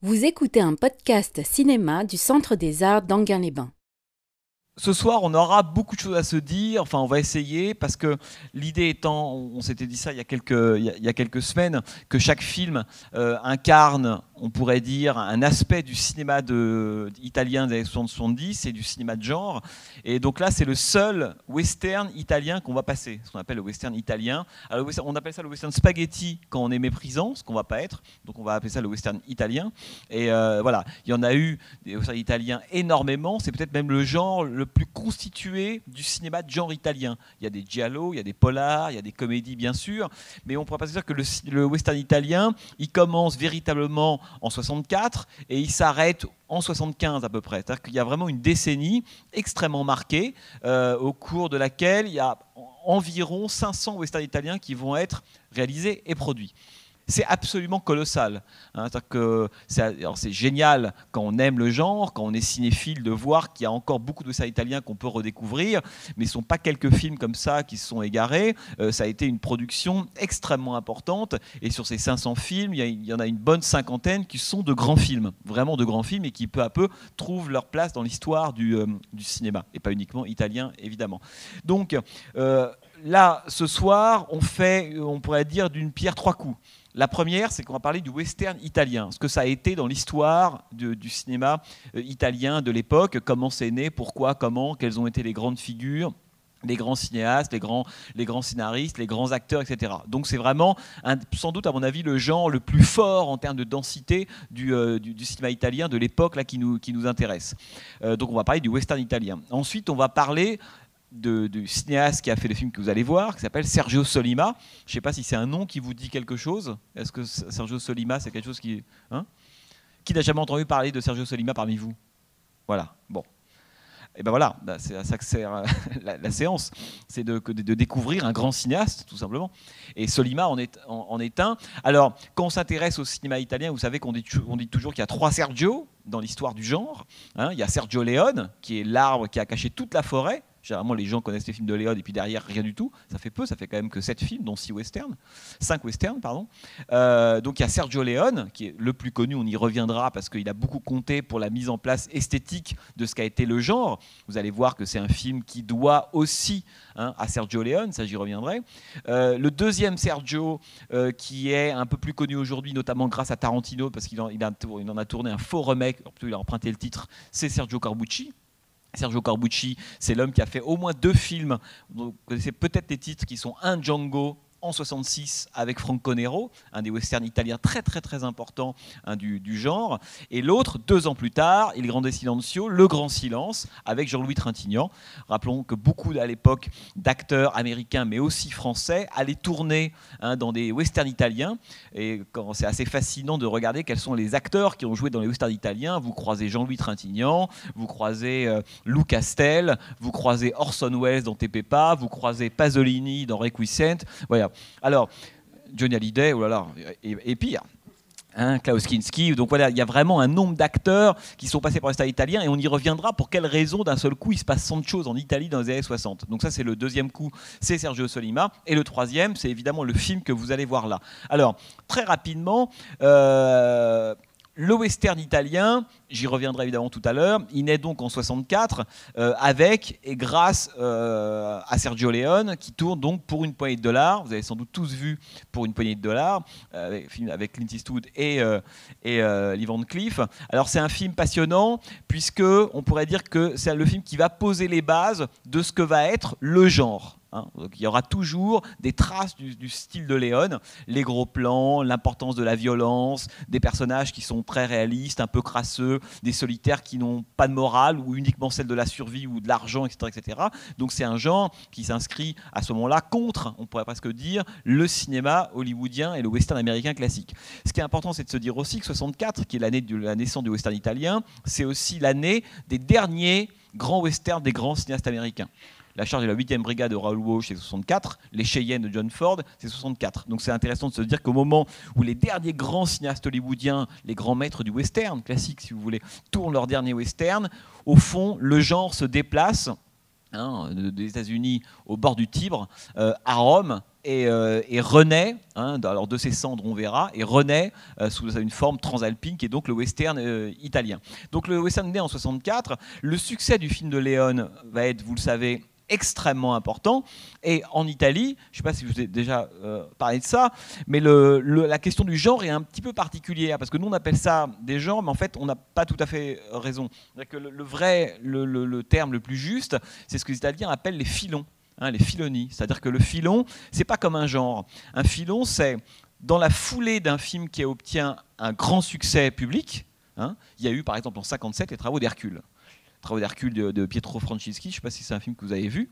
Vous écoutez un podcast cinéma du Centre des Arts d'Anguin-les-Bains. Ce soir, on aura beaucoup de choses à se dire. Enfin, on va essayer parce que l'idée étant, on s'était dit ça il y a quelques, il y a quelques semaines, que chaque film euh, incarne on pourrait dire, un aspect du cinéma italien des années 70 et du cinéma de genre. Et donc là, c'est le seul western italien qu'on va passer, ce qu'on appelle le western italien. Alors, on appelle ça le western spaghetti quand on est méprisant, ce qu'on va pas être. Donc on va appeler ça le western italien. Et euh, voilà, il y en a eu des westerns italiens énormément. C'est peut-être même le genre le plus constitué du cinéma de genre italien. Il y a des giallo, il y a des polars, il y a des comédies bien sûr. Mais on pourrait pas se dire que le, le western italien, il commence véritablement en 64 et il s'arrête en 75 à peu près. C'est-à-dire qu'il y a vraiment une décennie extrêmement marquée euh, au cours de laquelle il y a environ 500 westerns italiens qui vont être réalisés et produits c'est absolument colossal. Hein. c'est génial quand on aime le genre, quand on est cinéphile, de voir qu'il y a encore beaucoup de ça italiens qu'on peut redécouvrir, mais ce ne sont pas quelques films comme ça qui se sont égarés. Euh, ça a été une production extrêmement importante, et sur ces 500 films, il y, en a une bonne cinquantaine qui sont de grands films, vraiment de grands films, et qui peu à peu trouvent leur place dans l'histoire du, euh, cinéma, et pas uniquement italien, évidemment. Donc, euh, là, ce soir, on fait, on pourrait dire, d'une pierre trois coups. La première, c'est qu'on va parler du western italien, ce que ça a été dans l'histoire du cinéma euh, italien de l'époque, comment c'est né, pourquoi, comment, quelles ont été les grandes figures les grands cinéastes, les grands, les grands scénaristes, les grands acteurs, etc. Donc c'est vraiment, sans doute à mon avis, le genre le plus fort en termes de densité du, euh, cinéma italien de l'époque là qui nous, qui nous intéresse. Euh, donc on va parler du western italien. Ensuite, on va parler du cinéaste qui a fait le film que vous allez voir, qui s'appelle Sergio Solima. Je ne sais pas si c'est un nom qui vous dit quelque chose. Est-ce que Sergio Solima, c'est quelque chose qui... Hein? Qui n'a jamais entendu parler de Sergio Solima parmi vous? Voilà, bon. Et ben voilà, bah, c'est à ça que sert euh, la, séance, c'est de, de, découvrir un grand cinéaste, tout simplement. Et Solima en est, en, est un. Alors, quand on s'intéresse au cinéma italien, vous savez qu'on dit, on dit toujours qu'il y a trois Sergio dans l'histoire du genre. Hein. il y a Sergio Leone, qui est l'arbre qui a caché toute la forêt, Généralement, les gens connaissent les films de Léon et puis derrière, rien du tout. Ça fait peu, ça fait quand même que 7 films, dont 6 westerns. 5 westerns, pardon. Euh, donc il y a Sergio Leone, qui est le plus connu, on y reviendra parce qu'il a beaucoup compté pour la mise en place esthétique de ce qu'a été le genre. Vous allez voir que c'est un film qui doit aussi hein, à Sergio Leone, ça j'y reviendrai. Euh, le deuxième Sergio, euh, qui est un peu plus connu aujourd'hui, notamment grâce à Tarantino, parce qu'il en, en, a tourné un faux remake, il a emprunté le titre, c'est Sergio Corbucci. Sergio Corbucci, c'est l'homme qui a fait au moins deux films. Vous connaissez peut-être les titres qui sont un Django en 66 avec Franco Nero, un des westerns italiens très très très importants hein, du, genre, et l'autre deux ans plus tard, Il Grande Silencio, Le Grand Silence, avec Jean-Louis Trintignant. Rappelons que beaucoup à l'époque d'acteurs américains mais aussi français allaient tourner hein, dans des westerns italiens, et c'est assez fascinant de regarder quels sont les acteurs qui ont joué dans les westerns italiens. Vous croisez Jean-Louis Trintignant, vous croisez euh, Lou Castel, vous croisez Orson Welles dans Tepepa, vous croisez Pasolini dans Requiescent. Voilà, alors, Johnny Hallyday, oh là là, et, pire. Hein, Klaus Kinski. Donc voilà, il y a vraiment un nombre d'acteurs qui sont passés par l'État italien et on y reviendra pour quelle raison d'un seul coup il se passe tant de choses en Italie dans les années 60. Donc ça c'est le deuxième coup, c'est Sergio Solima. Et le troisième, c'est évidemment le film que vous allez voir là. Alors, très rapidement, euh, le western italien, j'y reviendrai évidemment tout à l'heure, il naît donc en 64 euh, avec et grâce euh, à Sergio Leone qui tourne donc pour une poignée de dollars. Vous avez sans doute tous vu pour une poignée de dollars, euh, avec, Clint Eastwood et, et Lee Van Cleef. Alors c'est un film passionnant puisque on pourrait dire que c'est le film qui va poser les bases de ce que va être le genre. Hein. il y aura toujours des traces du, style de Léon, les gros plans, l'importance de la violence, des personnages qui sont très réalistes, un peu crasseux, des solitaires qui n'ont pas de morale ou uniquement celle de la survie ou de l'argent, etc., etc. Donc c'est un genre qui s'inscrit à ce moment-là contre, on pourrait presque dire, le cinéma hollywoodien et le western américain classique. Ce qui est important, c'est de se dire aussi que 64, qui est l'année de la naissance du western italien, c'est aussi l'année des derniers grands westerns des grands cinéastes américains. La charge de la 8e brigade de Raoul Walsh, c'est 64. Les Cheyennes de John Ford, c'est 64. Donc c'est intéressant de se dire qu'au moment où les derniers grands cinéastes hollywoodiens, les grands maîtres du western classique, si vous voulez, tournent leur dernier western, au fond, le genre se déplace hein, des États-Unis au bord du Tibre, à Rome, et, renaît, hein, alors de ses cendres on verra, et renaît sous une forme transalpine qui est donc le western italien. Donc le western né en 64, le succès du film de Léon va être, vous le savez, extrêmement important. Et en Italie, je ne sais pas si vous ai déjà euh, parlé de ça, mais la question du genre est un petit peu particulière, parce que nous on appelle ça des genres, mais en fait on n'a pas tout à fait raison. Que le, vrai, le, terme le plus juste, c'est ce que les Italiens appellent les filons, hein, les filoni. C'est-à-dire que le filon, c'est pas comme un genre. Un filon, c'est dans la foulée d'un film qui obtient un grand succès public. Hein, il y a eu par exemple en 57 les travaux d'Hercule. Travaux d'Hercule de, Pietro Francischi, je ne sais pas si c'est un film que vous avez vu,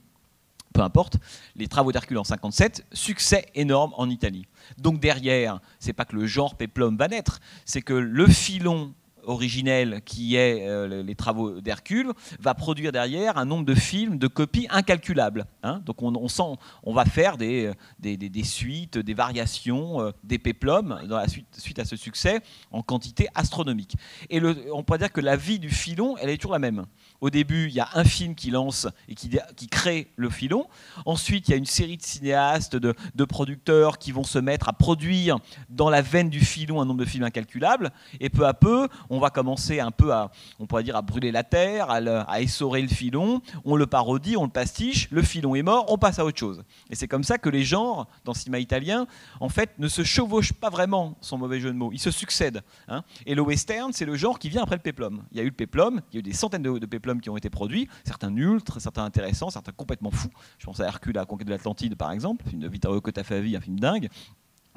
peu importe, les travaux d'Hercule en 57, succès énorme en Italie. Donc derrière, c'est pas que le genre péplum va naître, c'est que le filon originel qui est euh, les travaux d'Hercule va produire derrière un nombre de films, de copies incalculables. Hein. Donc on, sent, on va faire des, des, suites, des variations, euh, des péplums dans la suite, suite, à ce succès en quantité astronomique. Et on peut dire que la vie du filon, elle est toujours la même. Au début, il y a un film qui lance et qui, qui crée le filon. Ensuite, il y a une série de cinéastes, de, de, producteurs qui vont se mettre à produire dans la veine du filon un nombre de films incalculables. Et peu à peu, on va commencer un peu à, on pourrait dire, à brûler la terre, à, essorer le filon. On le parodie, on le pastiche. Le filon est mort, on passe à autre chose. Et c'est comme ça que les genres dans le cinéma italien, en fait, ne se chevauchent pas vraiment, sans mauvais jeu de mots. Ils se succèdent. Hein. Et le western, c'est le genre qui vient après le peplum. Il y a eu le peplum, il y a eu des centaines de, de qui ont été produits, certains nuls, certains intéressants, certains complètement fous. Je pense à Hercule à la conquête de l'Atlantide, par exemple, film de Vittorio Cotafavi, un film dingue.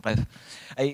Bref,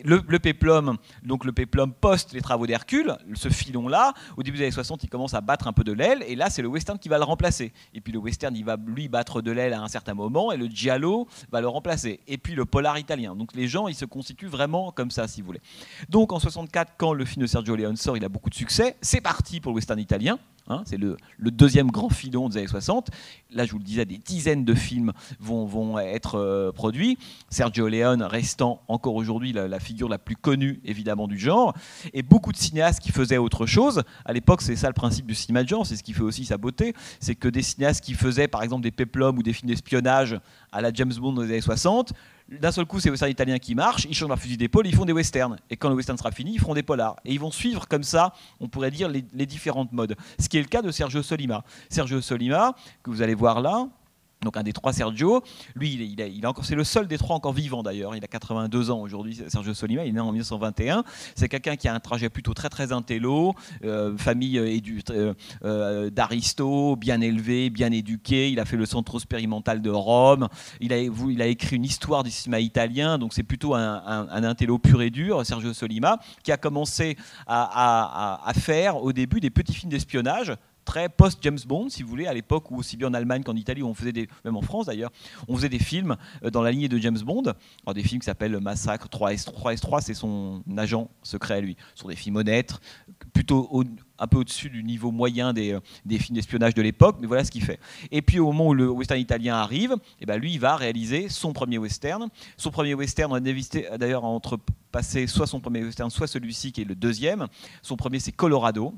le, péplum, donc le péplum post les travaux d'Hercule, ce filon-là, au début des années 60, il commence à battre un peu de l'aile, et là, c'est le western qui va le remplacer. Et puis le western, il va lui battre de l'aile à un certain moment, et le giallo va le remplacer. Et puis le polar italien. Donc les gens, ils se constituent vraiment comme ça, si vous voulez. Donc en 64, quand le film de Sergio Leone sort, il a beaucoup de succès. C'est parti pour le western italien. Hein, c'est le, deuxième grand filon des années 60. Là, je vous le disais, des dizaines de films vont, être euh, produits. Sergio Leone restant encore aujourd'hui la, figure la plus connue, évidemment, du genre. Et beaucoup de cinéastes qui faisaient autre chose. À l'époque, c'est ça le principe du cinéma de genre, c'est ce qui fait aussi sa beauté. C'est que des cinéastes qui faisaient, par exemple, des peplums ou des films d'espionnage à la James Bond des années 60, d'un seul coup, c'est les westerns italiens qui marchent, ils changent leur fusil d'épaule, ils font des westerns. Et quand le western sera fini, ils feront des polars. Et ils vont suivre comme ça, on pourrait dire, les, les différentes modes. Ce qui est le cas de Sergio Solima. Sergio Solima, que vous allez voir là, donc un des trois Sergio. Lui, il encore, c'est le seul des trois encore vivant d'ailleurs. Il a 82 ans aujourd'hui, Sergio Solima. Il est né en 1921. C'est quelqu'un qui a un trajet plutôt très très intello, euh, famille euh, euh, d'aristo, bien élevé, bien éduqué. Il a fait le centre expérimental de Rome. Il a, il a écrit une histoire du cinéma italien. Donc c'est plutôt un, intello pur et dur, Sergio Solima, qui a commencé à, à faire au début des petits films d'espionnage très post-James Bond, si vous voulez, à l'époque où aussi bien en Allemagne qu'en Italie, on faisait des, même en France d'ailleurs, on faisait des films euh, dans la lignée de James Bond, alors des films qui s'appellent Massacre 3S3. 3S3, c'est son agent secret à lui. Ce sont des films honnêtes, plutôt un peu au-dessus du niveau moyen des, euh, des films d'espionnage de l'époque, mais voilà ce qu'il fait. Et puis au moment où le western italien arrive, et eh ben lui, il va réaliser son premier western. Son premier western, on a d'ailleurs entre passer soit son premier western, soit celui-ci qui est le deuxième. Son premier, c'est Colorado.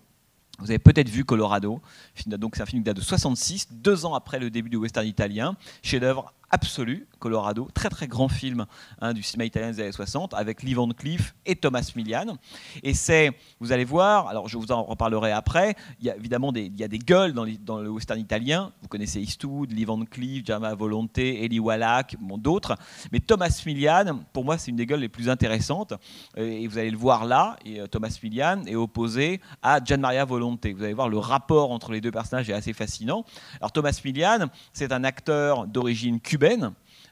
Vous avez peut-être vu Colorado, donc c'est un film qui date de 66, deux ans après le début du western italien, chef-d'œuvre absolu, Colorado, très très grand film hein, du cinéma italien des années 60 avec Lee Van Cleef et Thomas Millian. Et c'est, vous allez voir, alors je vous en reparlerai après, il y a évidemment des, il y a des gueules dans, le western italien, vous connaissez Eastwood, Lee Van Cleef, Jama Volonté, Eli Wallach, bon, d'autres, mais Thomas Millian, pour moi c'est une des gueules les plus intéressantes, et vous allez le voir là, euh, Thomas Millian est opposé à Gian Maria Volonté. Vous allez voir le rapport entre les deux personnages est assez fascinant. Alors Thomas Millian, c'est un acteur d'origine cubaine,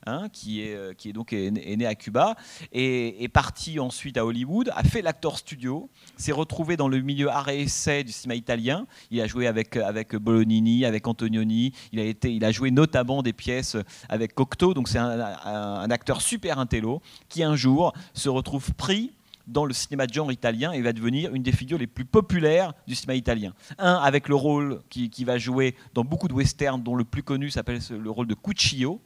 Hein, qui, est, euh, qui est donc est, né à Cuba, et est parti ensuite à Hollywood, a fait l'acteur studio, s'est retrouvé dans le milieu art et essai du cinéma italien. Il a joué avec, avec Bolognini, avec Antonioni, il a, été, il a joué notamment des pièces avec Cocteau, donc c'est un, un, acteur super intello, qui un jour se retrouve pris dans le cinéma de genre italien et va devenir une des figures les plus populaires du cinéma italien. Un, avec le rôle qui, qui va jouer dans beaucoup de westerns, dont le plus connu s'appelle le rôle de Cuccio,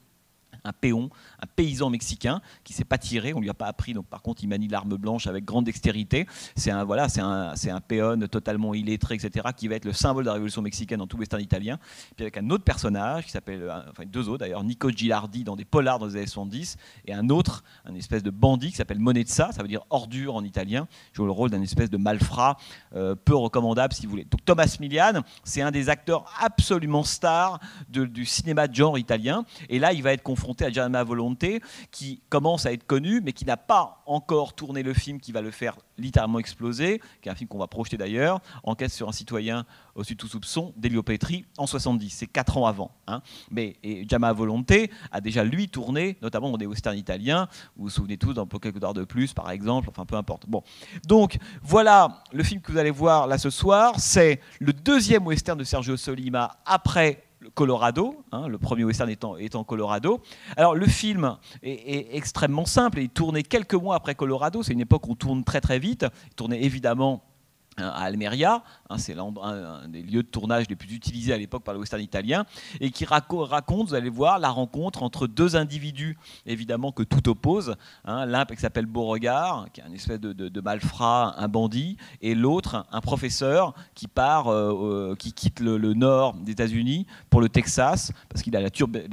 un péon, un paysan mexicain qui s'est pas tiré, on lui a pas appris, donc par contre il manie l'arme blanche avec grande dextérité. C'est un voilà, c'est un, un péon totalement illettré, etc., qui va être le symbole de la révolution mexicaine dans tout western italien. Puis avec un autre personnage qui s'appelle, euh, enfin deux autres d'ailleurs, Nico Gilardi dans des polars dans les années 70, et un autre, un espèce de bandit qui s'appelle Monezza, ça veut dire ordure en italien, joue le rôle d'un espèce de malfrat euh, peu recommandable si vous voulez. Donc Thomas Milian, c'est un des acteurs absolument stars du cinéma de genre italien, et là il va être confronté à Gianna Volonté, qui commence à être connu, mais qui n'a pas encore tourné le film qui va le faire littéralement exploser, qui est un film qu'on va projeter d'ailleurs, Enquête sur un citoyen au-dessus de tout soupçon, d'Elio Petri, en 70, c'est 4 ans avant. Hein. Mais et Volonté a déjà, lui, tourné, notamment dans des westerns italiens, vous vous souvenez tous peu quelques d'heures de plus, par exemple, enfin peu importe. Bon. Donc, voilà le film que vous allez voir là ce soir, c'est le deuxième western de Sergio Solima après Colorado, hein, le premier western étant, étant, Colorado. Alors le film est, extrêmement simple, il est tourné quelques mois après Colorado, c'est une époque où on tourne très très vite, il tournait évidemment à Almeria, hein, c'est un, des lieux de tournage les plus utilisés à l'époque par le western italien, et qui raconte, vous allez voir, la rencontre entre deux individus, évidemment que tout oppose. Hein, L'un qui s'appelle Beauregard, qui est un espèce de, malfrat, un bandit, et l'autre, un professeur qui part, euh, euh, qui quitte le, nord des États-Unis pour le Texas, parce qu'il a la,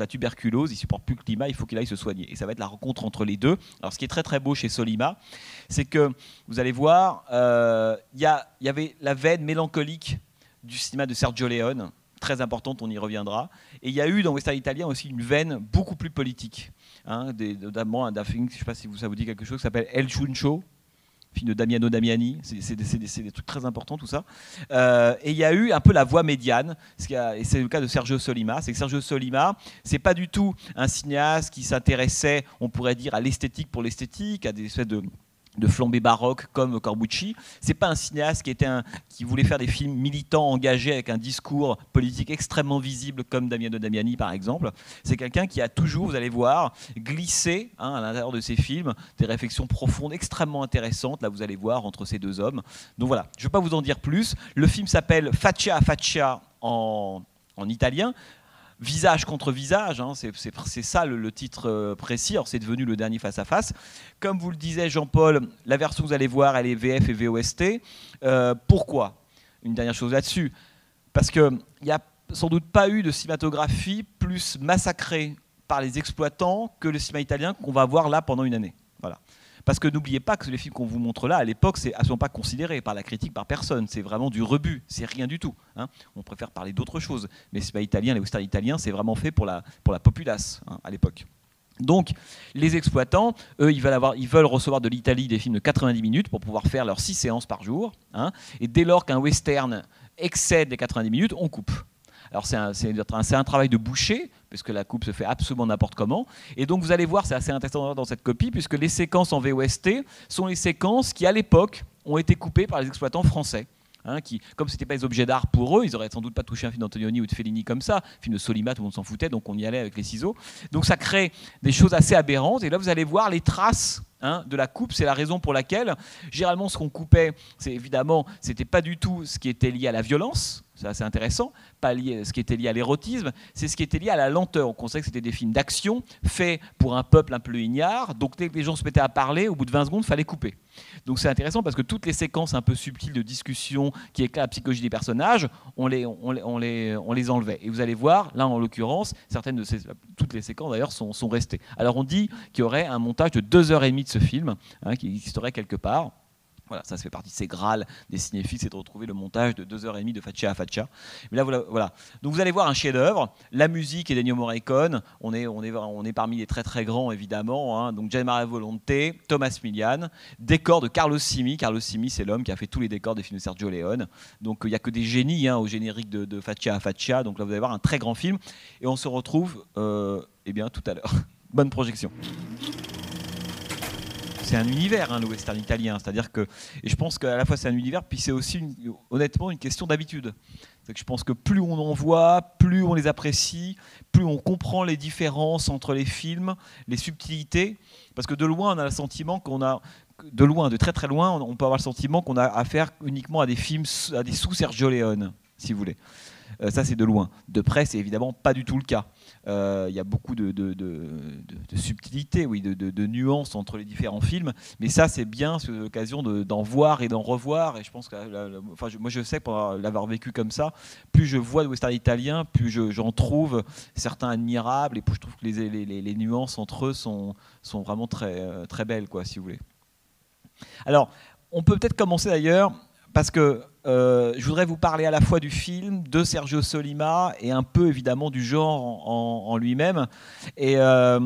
tuberculose, il supporte plus le climat, il faut qu'il aille se soigner. Et ça va être la rencontre entre les deux. Alors ce qui est très très beau chez Solima, c'est que vous allez voir, euh, il y, avait la veine mélancolique du cinéma de Sergio Leone, très importante, on y reviendra. Et il y a eu dans Western Italien aussi une veine beaucoup plus politique, hein, notamment un film, je ne sais pas si ça vous dit quelque chose, qui s'appelle El Chuncho, film de Damiano Damiani, c'est des, trucs très importants tout ça. Euh, et il y a eu un peu la voix médiane, et c'est le cas de Sergio Solima. C'est que Sergio Solima, c'est pas du tout un cinéaste qui s'intéressait, on pourrait dire, à l'esthétique pour l'esthétique, à des espèces de de flambée baroque comme Corbucci. C'est pas un cinéaste qui était un, qui voulait faire des films militants engagés avec un discours politique extrêmement visible comme Damiano Damiani par exemple. C'est quelqu'un qui a toujours, vous allez voir, glissé hein, à l'intérieur de ses films des réflexions profondes extrêmement intéressantes. Là, vous allez voir entre ces deux hommes. Donc voilà, je ne vais pas vous en dire plus. Le film s'appelle Faccia a Faccia en, en italien visage contre visage, hein, c'est ça le, titre euh, précis, c'est devenu le dernier face-à-face. Comme vous le disait Jean-Paul, la version que vous allez voir, elle est VF et VOST. Euh, pourquoi? Une dernière chose là-dessus. Parce qu'il n'y a sans doute pas eu de cinématographie plus massacrée par les exploitants que le cinéma italien qu'on va voir là pendant une année. Parce que n'oubliez pas que les films qu'on vous montre là, à l'époque, c'est absolument pas considéré par la critique, par personne. C'est vraiment du rebut. C'est rien du tout. Hein. On préfère parler d'autre chose. Mais c'est pas italien, les westerns italiens, c'est vraiment fait pour la, pour la populace hein, à l'époque. Donc, les exploitants, eux, ils veulent, recevoir de l'Italie des films de 90 minutes pour pouvoir faire leurs 6 séances par jour. Hein. et dès lors qu'un western excède les 90 minutes, on coupe. Alors c'est un, travail de boucher, puisque la coupe se fait absolument n'importe comment. Et donc vous allez voir, c'est assez intéressant dans cette copie, puisque les séquences en VOST sont les séquences qui, à l'époque, ont été coupées par les exploitants français. Hein, qui, comme ce n'était pas des objets d'art pour eux, ils n'auraient sans doute pas touché un film d'Antonioni ou de Fellini comme ça. Un film de Solima, tout le monde s'en foutait, donc on y allait avec les ciseaux. Donc ça crée des choses assez aberrantes. Et là, vous allez voir les traces Hein, de la coupe. C'est la raison pour laquelle, généralement, ce qu'on coupait, c'est évidemment, c'était pas du tout ce qui était lié à la violence, c'est assez intéressant, pas lié, ce qui était lié à l'érotisme, c'est ce qui était lié à la lenteur. On conseille que c'était des films d'action faits pour un peuple un peu ignare. Donc dès que les gens se mettaient à parler, au bout de 20 secondes, il fallait couper. Donc c'est intéressant parce que toutes les séquences un peu subtiles de discussion qui éclairent la psychologie des personnages, on les, on, les, on les enlevait. Et vous allez voir, là en l'occurrence, certaines de toutes les séquences d'ailleurs sont, sont restées. Alors on dit qu'il y aurait un montage de 2h30 de ce film hein, qui existerait quelque part. Voilà, ça, fait partie de ces grâles des cinéphiles, c'est de retrouver le montage de 2h30 de Faccia à Faccia. Mais là, voilà. Donc vous allez voir un chef-d'œuvre. La musique est d'Ennio Morricone. On est, on, est, on est parmi les très très grands, évidemment. Hein. Donc Gianni Volonté, Thomas Milian. Décor de Carlos Simi. Carlos Simi, c'est l'homme qui a fait tous les décors des films de Sergio Leone. Donc il n'y a que des génies hein, au générique de, de Faccia à Faccia. Donc là, vous allez voir un très grand film. Et on se retrouve euh, eh bien, tout à l'heure. Bonne projection c'est un univers, hein, le western italien. C'est-à-dire que, et je pense qu'à la fois c'est un univers, puis c'est aussi honnêtement une question d'habitude. je pense que plus on en voit, plus on les apprécie, plus on comprend les différences entre les films, les subtilités. Parce que de loin, on a le sentiment qu'on a, de loin, de très très loin, on peut avoir le sentiment qu'on a affaire uniquement à des films, à des sous Sergio Leone, si vous voulez. Euh, ça, c'est de loin. De près, c'est évidemment pas du tout le cas. Euh, il y a beaucoup de, de, de, de subtilité, oui, de, nuances entre les différents films. Mais ça, c'est bien, l'occasion d'en voir et d'en revoir. Et je pense que, enfin, moi, je sais, pour l'avoir vécu comme ça, plus je vois de western italien, plus j'en trouve certains admirables. Et plus je trouve que les, nuances entre eux sont, sont vraiment très, euh, très belles, quoi, si vous voulez. Alors, on peut peut-être commencer d'ailleurs parce que euh, je voudrais vous parler à la fois du film, de Sergio Solima et un peu évidemment du genre en, lui-même. Et euh,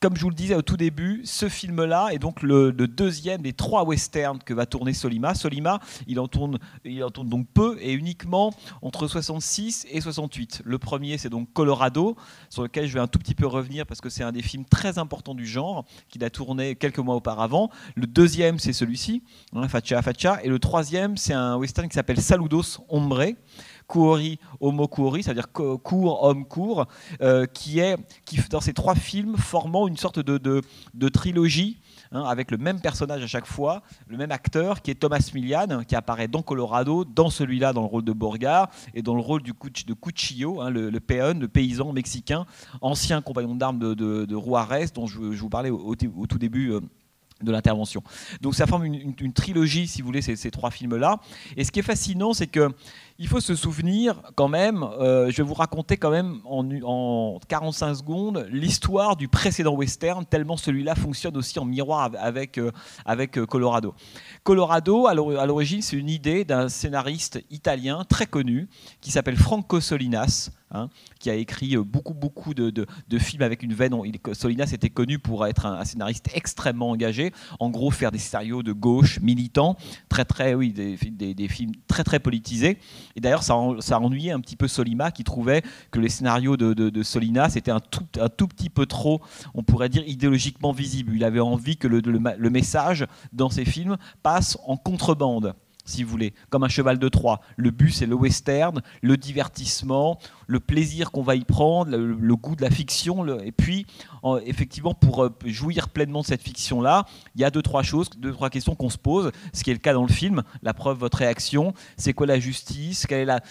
comme je vous le disais au tout début, ce film-là est donc le, deuxième des trois westerns que va tourner Solima. Solima, il en, tourne, il en tourne donc peu et uniquement entre 66 et 68. Le premier, c'est donc Colorado, sur lequel je vais un tout petit peu revenir parce que c'est un des films très importants du genre qu'il a tourné quelques mois auparavant. Le deuxième, c'est celui-ci, hein, Facha Facha. Et le troisième, c'est un western qui s'appelle Saludos Hombre Kuori Homo Kuori, c'est-à-dire court, homme court, euh, qui est, qui, dans ces trois films, formant une sorte de, de, trilogie. Hein, avec le même personnage à chaque fois, le même acteur qui est Thomas Milian, qui apparaît dans Colorado, dans celui-là dans le rôle de Borgard et dans le rôle du de Cuchillo, hein, le, le le paysan mexicain, ancien compagnon d'armes de, de, de, Juarez, dont je, vous parlais au, tout début. Euh, de l'intervention. Donc ça forme une, trilogie, si vous voulez, ces, ces trois films-là. Et ce qui est fascinant, c'est que il faut se souvenir quand même, euh, je vais vous raconter quand même en, 45 secondes l'histoire du précédent western, tellement celui-là fonctionne aussi en miroir avec, euh, avec euh, Colorado. Colorado, à l'origine, c'est une idée d'un scénariste italien très connu qui s'appelle Franco Solinas, Hein, qui a écrit beaucoup, beaucoup de, de, films avec une veine. Solinas était connu pour être un, scénariste extrêmement engagé, en gros faire des scénarios de gauche, militants, très, très, oui, des, des, films très, très politisés. Et d'ailleurs, ça, ça ennuyait un petit peu Solima qui trouvait que les scénarios de, de, Solina, c'était un tout, un tout petit peu trop, on pourrait dire, idéologiquement visible. Il avait envie que le, le message dans ses films passe en contrebande si vous voulez, comme un cheval de Troie. Le but, c'est le western, le divertissement, le plaisir qu'on va y prendre, le, goût de la fiction. et puis, effectivement, pour euh, jouir pleinement de cette fiction-là, il y a deux, trois choses, deux, trois questions qu'on se pose, ce qui est le cas dans le film. La preuve, votre réaction, c'est quoi la justice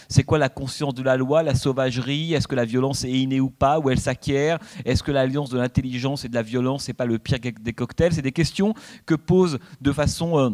C'est quoi la conscience de la loi, la sauvagerie Est-ce que la violence est innée ou pas Ou elle s'acquiert Est-ce que l'alliance de l'intelligence et de la violence n'est pas le pire des cocktails? C'est des questions que pose de façon... Euh,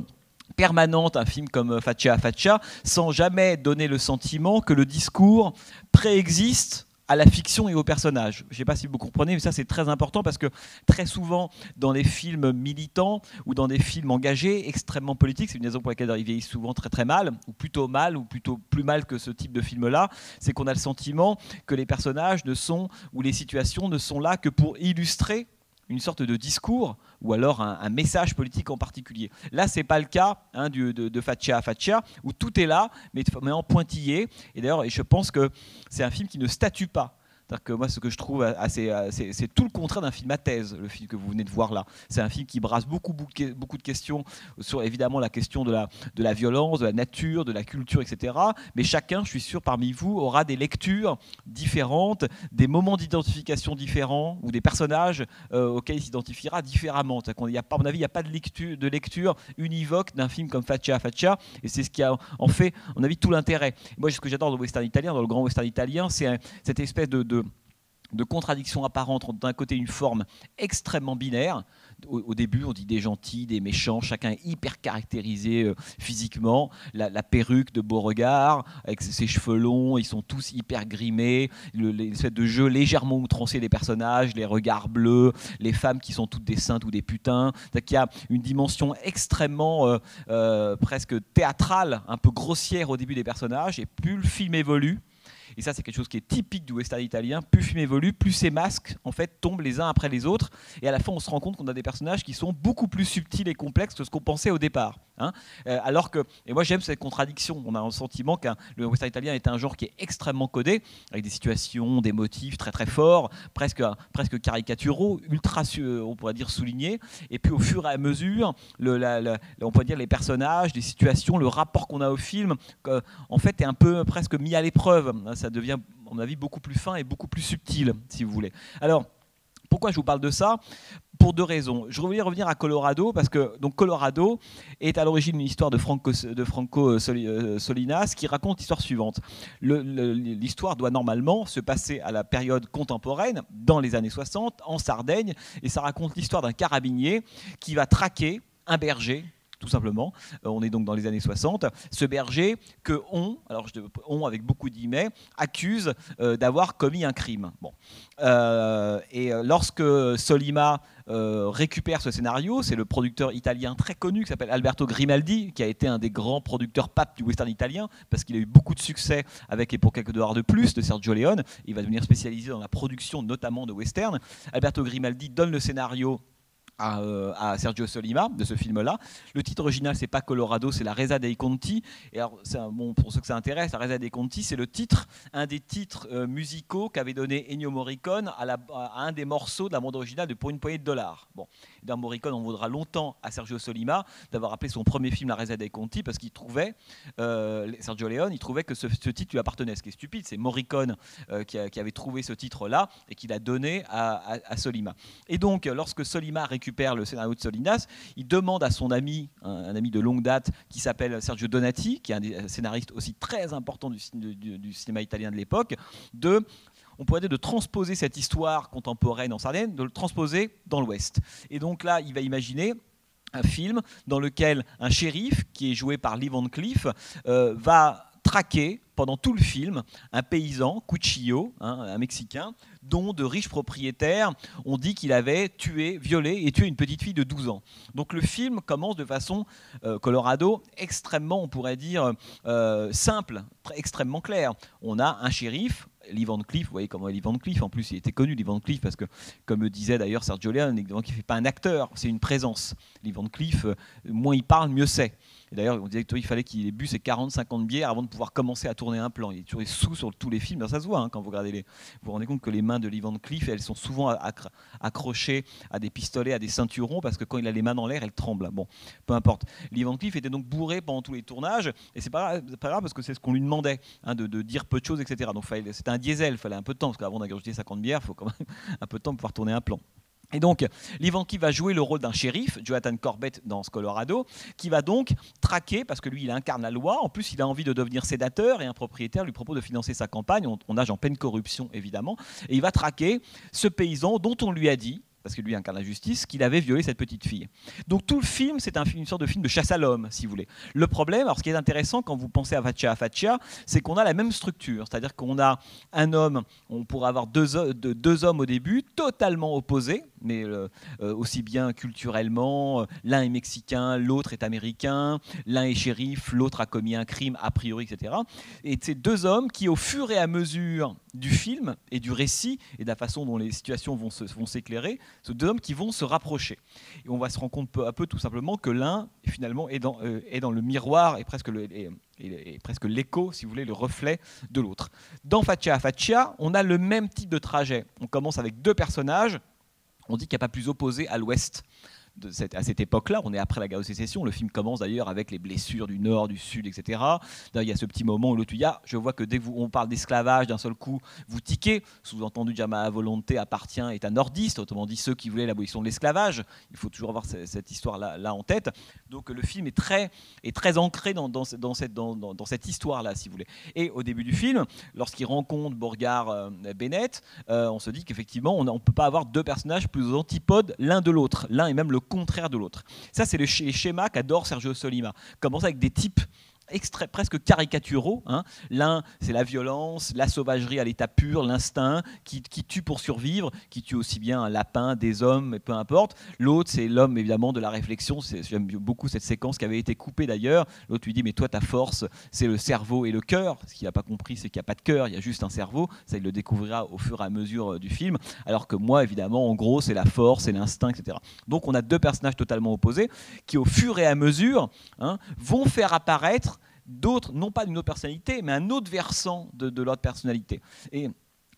permanente un film comme Fatia Fatia sans jamais donner le sentiment que le discours préexiste à la fiction et aux personnages. Je ne sais pas si vous comprenez, mais ça c'est très important parce que très souvent dans les films militants ou dans des films engagés, extrêmement politiques, c'est une raison pour laquelle ils vieillissent souvent très très mal, ou plutôt mal, ou plutôt plus mal que ce type de film-là, c'est qu'on a le sentiment que les personnages ne sont, ou les situations ne sont là que pour illustrer une sorte de discours ou alors un, message politique en particulier. Là, c'est pas le cas hein, de, de à Fatia, où tout est là, mais, mais en pointillé. Et d'ailleurs, je pense que c'est un film qui ne statue pas que moi, ce que je trouve assez, c'est tout le contraire d'un film à thèse, le film que vous venez de voir là. C'est un film qui brasse beaucoup, beaucoup, de questions sur évidemment la question de la, de la violence, de la nature, de la culture, etc. Mais chacun, je suis sûr, parmi vous, aura des lectures différentes, des moments d'identification différents ou des personnages euh, auxquels il s'identifiera différemment. Il y a, à mon avis, il n'y a pas de lecture, de lecture univoque d'un film comme Faccia Faccia, et c'est ce qui a en fait, à mon avis, tout l'intérêt. Moi, ce que j'adore dans le western italien, dans le grand western italien, c'est cette espèce de contradictions apparentes entre d'un côté une forme extrêmement binaire. Au, début, on dit des gentils, des méchants, chacun hyper caractérisé euh, physiquement. La, perruque de Beauregard, avec ses cheveux longs, ils sont tous hyper grimés. L'espèce de jeu légèrement outrancé des personnages, les regards bleus, les femmes qui sont toutes des saintes ou des putains. Il y a une dimension extrêmement euh, euh, presque théâtrale, un peu grossière au début des personnages. Et plus le film évolue, et ça, c'est quelque chose qui est typique du western italien. Plus le film évolue, plus ces masques en fait tombent les uns après les autres. Et à la fin, on se rend compte qu'on a des personnages qui sont beaucoup plus subtils et complexes que ce qu'on pensait au départ. Hein. Euh, alors que, et moi j'aime cette contradiction. On a un sentiment que le western italien est un genre qui est extrêmement codé, avec des situations, des motifs très très forts, presque presque caricaturaux, ultra, on pourrait dire soulignés. Et puis au fur et à mesure, on pourrait dire les personnages, les situations, le rapport qu'on a au film, en fait, est un peu presque mis à l'épreuve ça devient, à mon avis, beaucoup plus fin et beaucoup plus subtil, si vous voulez. Alors, pourquoi je vous parle de ça? Pour deux raisons. Je voulais revenir à Colorado parce que donc Colorado est à l'origine d'une histoire de Franco, de Franco Solinas qui raconte l'histoire suivante. L'histoire doit normalement se passer à la période contemporaine, dans les années 60, en Sardaigne, et ça raconte l'histoire d'un carabinier qui va traquer un berger tout simplement. Euh, on est donc dans les années 60. Ce berger que on, alors je, on avec beaucoup d'guillemets, accuse euh, d'avoir commis un crime. Bon. Euh, et lorsque Solima récupère ce scénario, c'est le producteur italien très connu qui s'appelle Alberto Grimaldi, qui a été un des grands producteurs papes du western italien, parce qu'il a eu beaucoup de succès avec Et pour quelques dollars de plus de Sergio Leone. Il va devenir spécialisé dans la production notamment de western. Alberto Grimaldi donne le scénario euh, à, Sergio Solima de ce film-là. Le titre original, c'est pas Colorado, c'est La Resa dei Conti. Et alors, bon, pour ceux que ça intéresse, La Resa dei Conti, c'est le titre, un des titres euh, musicaux qu'avait donné Ennio Morricone à, un des morceaux de la bande originale de Pour une poignée de dollars. Bon, dans Morricone, on voudra longtemps à Sergio Solima d'avoir appelé son premier film La Resa dei Conti parce qu'il trouvait, euh, Sergio Leone, il trouvait que ce, titre lui appartenait. Ce qui est stupide, c'est Morricone qui, avait trouvé ce titre-là et qui l'a donné à, à Solima. Et donc, lorsque Solima récupère le scénario de Solinas, il demande à son ami, un, ami de longue date, qui s'appelle Sergio Donati, qui est un des scénaristes aussi très important du, cinéma italien de l'époque, de on pourrait dire de transposer cette histoire contemporaine en Sardaigne, de le transposer dans l'Ouest. Et donc là, il va imaginer un film dans lequel un shérif, qui est joué par Lee Van Cleef, euh, va traquer pendant tout le film un paysan, Cuchillo, hein, un Mexicain, dont de riches propriétaires ont dit qu'il avait tué, violé et tué une petite fille de 12 ans. Donc le film commence de façon, euh, Colorado, extrêmement, on pourrait dire, euh, simple, extrêmement claire. On a un shérif, Lee Van Cleef, vous voyez comment est Lee Van Cleef, en plus il était connu Lee Van Cleef parce que, comme le disait d'ailleurs Sergio Leone, il ne fait pas un acteur, c'est une présence. Lee Van Cleef, euh, moins il parle, mieux c'est. D'ailleurs, on disait qu'il fallait qu'il ait bu ses 40-50 bières avant de pouvoir commencer à tourner un plan. Il est toujours sous sur tous les films. ça se voit hein, quand vous regardez les. Vous vous rendez compte que les mains de Lee Van Cleef, elles sont souvent accrochées à des pistolets, à des ceinturons, parce que quand il a les mains dans l'air, elles tremblent. Bon, peu importe. Lee Van Cleef était donc bourré pendant tous les tournages, et c'est pas, pas grave parce que c'est ce qu'on lui demandait, hein, de, dire peu de choses, etc. Donc c'était un diesel, il fallait un peu de temps, parce qu'avant d'agréger 50 bières, il faut quand même un peu de temps pour pouvoir tourner un plan. Et donc, Livanki va jouer le rôle d'un shérif, Jonathan Corbett dans ce Colorado, qui va donc traquer, parce que lui, il incarne la loi. En plus, il a envie de devenir sédateur et un propriétaire lui propose de financer sa campagne. On, nage en pleine corruption, évidemment. Et il va traquer ce paysan dont on lui a dit, parce que lui incarne la justice, qu'il avait violé cette petite fille. Donc tout le film, c'est un, une sorte de film de chasse à l'homme, si vous voulez. Le problème, alors ce qui est intéressant quand vous pensez à Fatia Fatia, c'est qu'on a la même structure, c'est-à-dire qu'on a un homme, on pourrait avoir deux, deux hommes au début, totalement opposés, mais euh, euh, aussi bien culturellement, euh, l'un est mexicain, l'autre est américain, l'un est shérif, l'autre a commis un crime a priori, etc. Et ces deux hommes qui, au fur et à mesure du film et du récit et de la façon dont les situations vont s'éclairer, ce deux hommes qui vont se rapprocher. Et on va se rendre compte peu à peu tout simplement que l'un finalement est dans, euh, est dans le miroir et presque le, presque l'écho, si vous voulez, le reflet de l'autre. Dans Fatia Fatia, on a le même type de trajet. On commence avec deux personnages. On dit qu'il n'y a pas plus opposé à l'ouest à cette époque-là. On est après la guerre de sécession. Le film commence d'ailleurs avec les blessures du nord, du sud, etc. il y a ce petit moment où l'autre ah, Je vois que dès qu'on parle d'esclavage, d'un seul coup, vous tiquez. Sous-entendu, Jama Volonté appartient, est un nordiste, autrement dit ceux qui voulaient l'abolition de l'esclavage. Il faut toujours avoir cette, histoire-là là en tête. Donc le film est très, est très ancré dans, dans, dans cette, dans, cette histoire-là, si vous voulez. Et au début du film, lorsqu'il rencontre Borgard euh, Bennett, euh, on se dit qu'effectivement, on ne peut pas avoir deux personnages plus antipodes l'un de l'autre. L'un est même le contraire de l'autre. Ça, c'est le schéma qu'adore Sergio Solima. Commence avec des types presque caricaturaux. Hein. L'un, c'est la violence, la sauvagerie à l'état pur, l'instinct, qui, tue pour survivre, qui tue aussi bien un lapin, des hommes, peu importe. L'autre, c'est l'homme, évidemment, de la réflexion. J'aime beaucoup cette séquence qui avait été coupée d'ailleurs. L'autre lui dit, mais toi, ta force, c'est le cerveau et le cœur. Ce qu'il n'a pas compris, c'est qu'il n'y a pas de cœur, il y a juste un cerveau. Ça, il le découvrira au fur et à mesure euh, du film. Alors que moi, évidemment, en gros, c'est la force, c'est l'instinct, etc. Donc, on a deux personnages totalement opposés qui, au fur et à mesure, hein, vont faire apparaître d'autres, non pas d'une autre personnalité, mais un autre versant de, l'autre personnalité. Et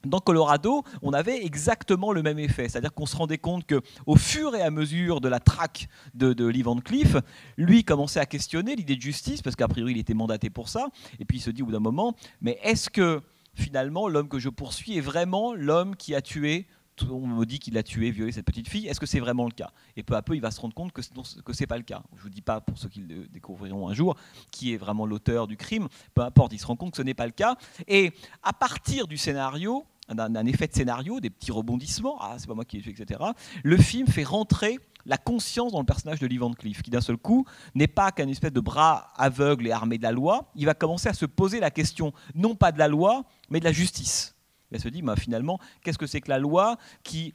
dans Colorado, on avait exactement le même effet, c'est-à-dire qu'on se rendait compte que, au fur et à mesure de la traque de, de Lee Van Cleef, lui commençait à questionner l'idée de justice, parce qu'a priori il était mandaté pour ça, et puis il se dit au bout d'un moment, mais est-ce que finalement l'homme que je poursuis est vraiment l'homme qui a tué on me dit qu'il a tué, violé cette petite fille. Est-ce que c'est vraiment le cas? Et peu à peu, il va se rendre compte que ce n'est pas le cas. Je ne vous dis pas, pour ceux qui le découvriront un jour, qui est vraiment l'auteur du crime. Peu importe, il se rend compte que ce n'est pas le cas. Et à partir du scénario, d'un effet de scénario, des petits rebondissements, ah, c'est pas moi qui ai tué, etc., le film fait rentrer la conscience dans le personnage de Lee Van Cleef, qui d'un seul coup n'est pas qu'un espèce de bras aveugle et armé de la loi. Il va commencer à se poser la question, non pas de la loi, mais de la justice. Elle se dit, bah, finalement, qu'est-ce que c'est que la loi qui,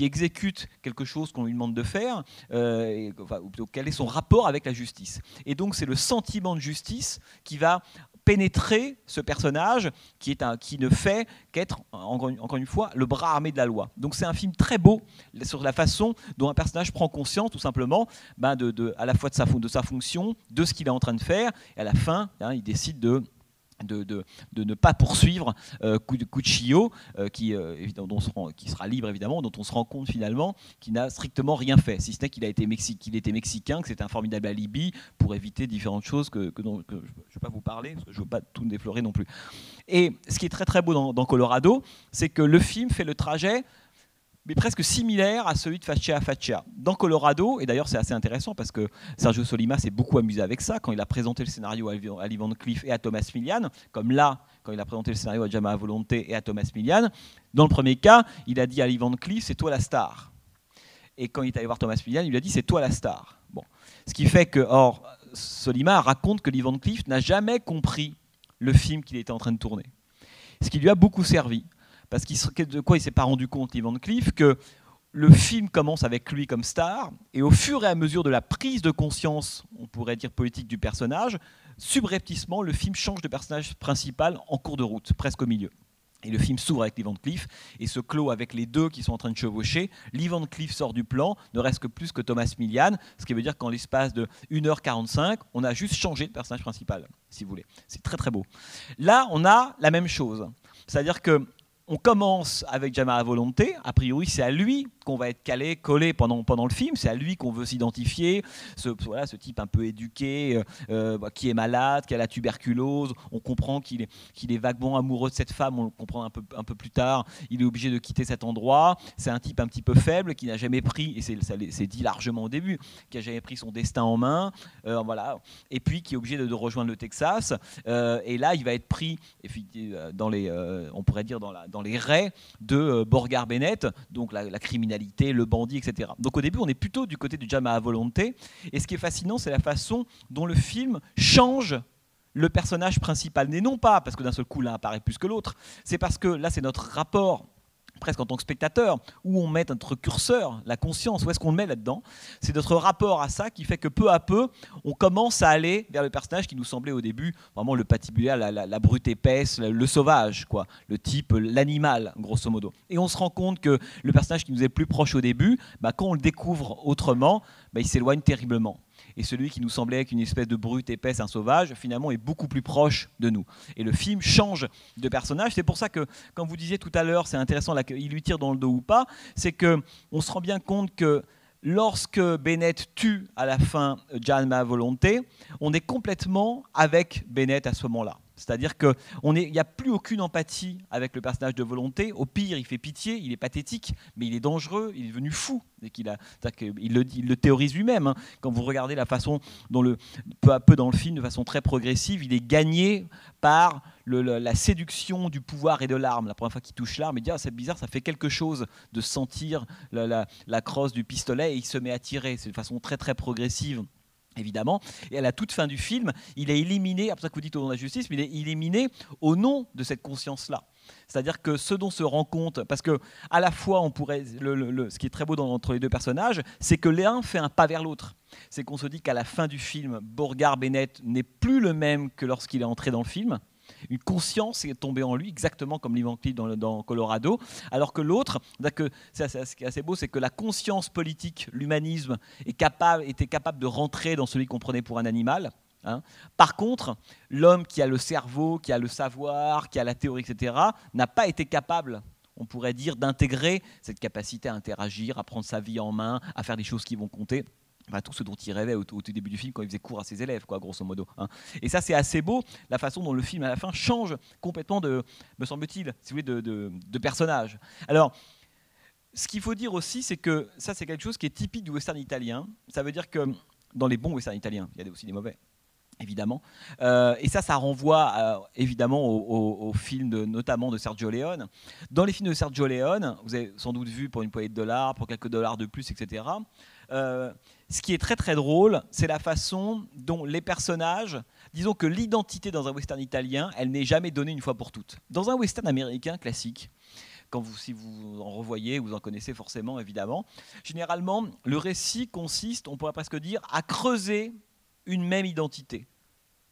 exécute quelque chose qu'on lui demande de faire euh, Quel est son rapport avec la justice? Et donc, c'est le sentiment de justice qui va pénétrer ce personnage qui, ne fait qu'être, encore une fois, le bras armé de la loi. Donc c'est un film très beau sur la façon dont un personnage prend conscience, tout simplement, de, à la fois de sa, de sa fonction, de ce qu'il est en train de faire, et à la fin, hein, il décide de de, ne pas poursuivre euh, Cuccio, euh, qui, euh, qui sera libre évidemment, dont on se rend compte finalement qu'il n'a strictement rien fait, si ce n'est qu'il été qu'il était mexicain, que c'est un formidable alibi pour éviter différentes choses que, je ne vais pas vous parler, parce que je ne veux pas tout déflorer non plus. Et ce qui est très très beau dans Colorado, c'est que le film fait le trajet mais presque similaire à celui de Faccia a Faccia. Dans Colorado, et d'ailleurs c'est assez intéressant parce que Sergio Solima s'est beaucoup amusé avec ça quand il a présenté le scénario à Lee Van Cleef et à Thomas Millian, comme là, quand il a présenté le scénario à Jama Volonté et à Thomas Millian. Dans le premier cas, il a dit à Lee Van Cleef, c'est toi la star. Et quand il est allé voir Thomas Millian, il lui a dit, c'est toi la star. Bon. Ce qui fait que, or, Solima raconte que Lee Van Cleef n'a jamais compris le film qu'il était en train de tourner. Ce qui lui a beaucoup servi parce qu'il de quoi il s'est pas rendu compte, Ivan Cliff, que le film commence avec lui comme star, et au fur et à mesure de la prise de conscience, on pourrait dire politique du personnage, subrepticement, le film change de personnage principal en cours de route, presque au milieu. Et le film s'ouvre avec Lee Van Cleef et se clôt avec les deux qui sont en train de chevaucher. Lee Van Cleef sort du plan, ne reste que plus que Thomas Millian, ce qui veut dire qu'en l'espace de 1h45, on a juste changé de personnage principal, si vous voulez. C'est très très beau. Là, on a la même chose. C'est-à-dire que on commence avec Jamar à volonté. A priori, c'est à lui qu'on va être calé, collé pendant, pendant le film. C'est à lui qu'on veut s'identifier. Ce, voilà, ce type un peu éduqué, euh, euh, bah, qui est malade, qui a la tuberculose. On comprend qu'il est, qu'il est vaguement amoureux de cette femme. On le comprend un peu, un peu plus tard. Il est obligé de quitter cet endroit. C'est un type un petit peu faible qui n'a jamais pris, et c'est, c'est dit largement au début, qui n'a jamais pris son destin en main. Euh, voilà. Et puis qui est obligé de, rejoindre le Texas. et là, il va être pris dans les, on pourrait dire dans, dans les raies de Borgar Bennett, donc la, la criminalité le bandit, etc. Donc au début, on est plutôt du côté du jam à volonté. Et ce qui est fascinant, c'est la façon dont le film change le personnage principal. Mais non pas parce que d'un seul coup l'un apparaît plus que l'autre, c'est parce que là, c'est notre rapport presque en tant que spectateur, où on met notre curseur, la conscience, où est-ce qu'on le met là-dedans. C'est notre rapport à ça qui fait que peu à peu, on commence à aller vers le personnage qui nous semblait au début vraiment le patibulaire, la, brute épaisse, le, sauvage, quoi, le type, l'animal, grosso modo. Et on se rend compte que le personnage qui nous est plus proche au début, bah, quand on le découvre autrement, bah, il s'éloigne terriblement et celui qui nous semblait être une espèce de brute épaisse, un sauvage, finalement est beaucoup plus proche de nous. Et le film change de personnage. C'est pour ça que, quand vous disiez tout à l'heure, c'est intéressant, il lui tire dans le dos ou pas, c'est que on se rend bien compte que lorsque Bennett tue à la fin Jan Ma volonté, on est complètement avec Bennett à ce moment-là. C'est-à-dire qu'il n'y a plus aucune empathie avec le personnage de volonté. Au pire, il fait pitié, il est pathétique, mais il est dangereux, il est devenu fou. Et qu'il a, il, le, théorise lui-même. Hein. Quand vous regardez la façon dont, le, peu à peu dans le film, de façon très progressive, il est gagné par la séduction du pouvoir et de l'arme. La première fois qu'il touche l'arme, il dit ah, c'est bizarre, ça fait quelque chose de sentir la, la crosse du pistolet et il se met à tirer. C'est de façon très très progressive évidemment. Et à la toute fin du film, il est éliminé, après ça que vous dites au nom de la justice, mais il est éliminé au nom de cette conscience-là. C'est-à-dire que ce dont se rend compte, parce que à la fois on pourrait, le, ce qui est très beau dans, entre les deux personnages, c'est que l'un fait un pas vers l'autre. C'est qu'on se dit qu'à la fin du film, Borgard Bennett n'est plus le même que lorsqu'il est entré dans le film une conscience est tombée en lui, exactement comme Lee dans, dans Colorado, alors que l'autre, ce qui est assez beau, c'est que la conscience politique, l'humanisme, était capable de rentrer dans celui qu'on prenait pour un animal. Hein. Par contre, l'homme qui a le cerveau, qui a le savoir, qui a la théorie, etc., n'a pas été capable on pourrait dire, d'intégrer cette capacité à interagir, à prendre sa vie en main, à faire des choses qui vont compter tout ce dont il rêvait au, tout début du film quand il faisait cours à ses élèves, quoi, grosso modo. Hein. Et ça, c'est assez beau, la façon dont le film, à la fin, change complètement de, me semble-t-il, si de, de, personnage. Alors, Ce qu'il faut dire aussi, c'est que ça, c'est quelque chose qui est typique du western italien. Ça veut dire que dans les bons westerns italiens, il y a aussi des mauvais, évidemment. Euh, et ça, ça renvoie euh, évidemment au, film de, notamment de Sergio Leone. Dans les films de Sergio Leone, vous avez sans doute vu pour une poignée de dollars, pour quelques dollars de plus, etc. ce qui est très très drôle, c'est la façon dont les personnages, disons que l'identité dans un western italien, elle n'est jamais donnée une fois pour toutes. Dans un western américain classique, quand vous, si vous en revoyez, vous en connaissez forcément évidemment, généralement le récit consiste, on pourrait presque dire, à creuser une même identité.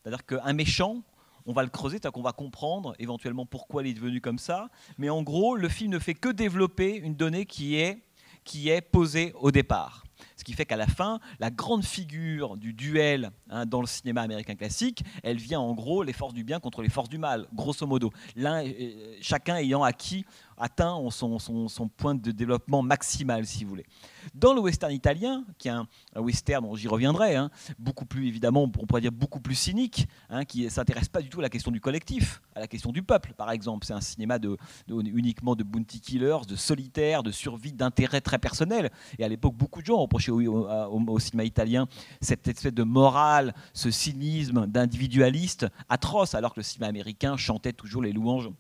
C'est-à-dire qu'un méchant, on va le creuser, c'est-à-dire qu'on va comprendre éventuellement pourquoi il est devenu comme ça, mais en gros, le film ne fait que développer une donnée qui est, qui est posée au départ. Ce qui fait qu'à la fin, la grande figure du duel hein, dans le cinéma américain classique, elle vient en gros les forces du bien contre les forces du mal, grosso modo. L'un, euh, chacun ayant acquis atteint son, point de développement maximal, si vous voulez. Dans le western italien, qui est un, western, j'y reviendrai, hein, beaucoup plus évidemment, on pourrait dire beaucoup plus cynique, hein, qui ne s'intéresse pas du tout à la question du collectif, à la question du peuple, par exemple. C'est un cinéma de, uniquement de bounty killers, de solitaires, de survie, d'intérêts très personnels. Et à l'époque, beaucoup de gens reprochaient au, cinéma italien cette espèce de morale, ce cynisme d'individualiste atroce, alors que le cinéma américain chantait toujours les louanges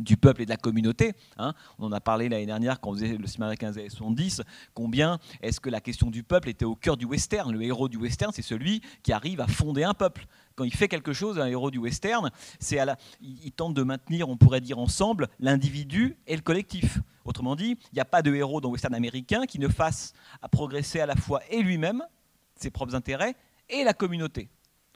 du peuple et de la communauté. Hein. On en a parlé l'année dernière quand on faisait le cinéma américain des années 70. Combien est-ce que la question du peuple était au cœur du western Le héros du western, c'est celui qui arrive à fonder un peuple. Quand il fait quelque chose, un héros du western, c'est à la, il, tente de maintenir, on pourrait dire ensemble, l'individu et le collectif. Autrement dit, il n'y a pas de héros dans le western américain qui ne fasse à progresser à la fois et lui-même, ses propres intérêts, et la communauté.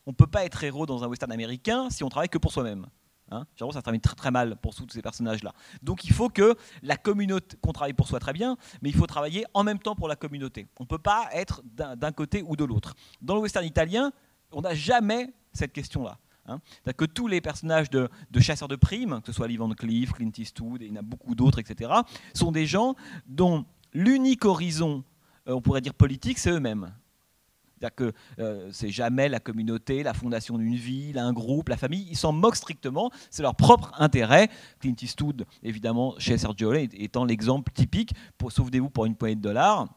On ne peut pas être héros dans un western américain si on travaille que pour soi-même. Hein ça termine très très mal pour tous ces personnages-là. Donc il faut que la communauté, qu'on travaille pour soi très bien, mais il faut travailler en même temps pour la communauté. On ne peut pas être d'un côté ou de l'autre. Dans le western italien, on n'a jamais cette question-là. Hein. que tous les personnages de, chasseurs de primes, que ce soit Lee Van Cleef, Clint Eastwood, et il y en a beaucoup d'autres, etc., sont des gens dont l'unique horizon, euh, on pourrait dire politique, c'est eux-mêmes. C'est-à-dire que euh, c'est jamais la communauté, la fondation d'une ville, un groupe, la famille. Ils s'en moquent strictement. C'est leur propre intérêt. Clint Eastwood, évidemment, chez Sergio Leone, étant l'exemple typique. Pour, souvenez-vous, pour une poignée de dollars,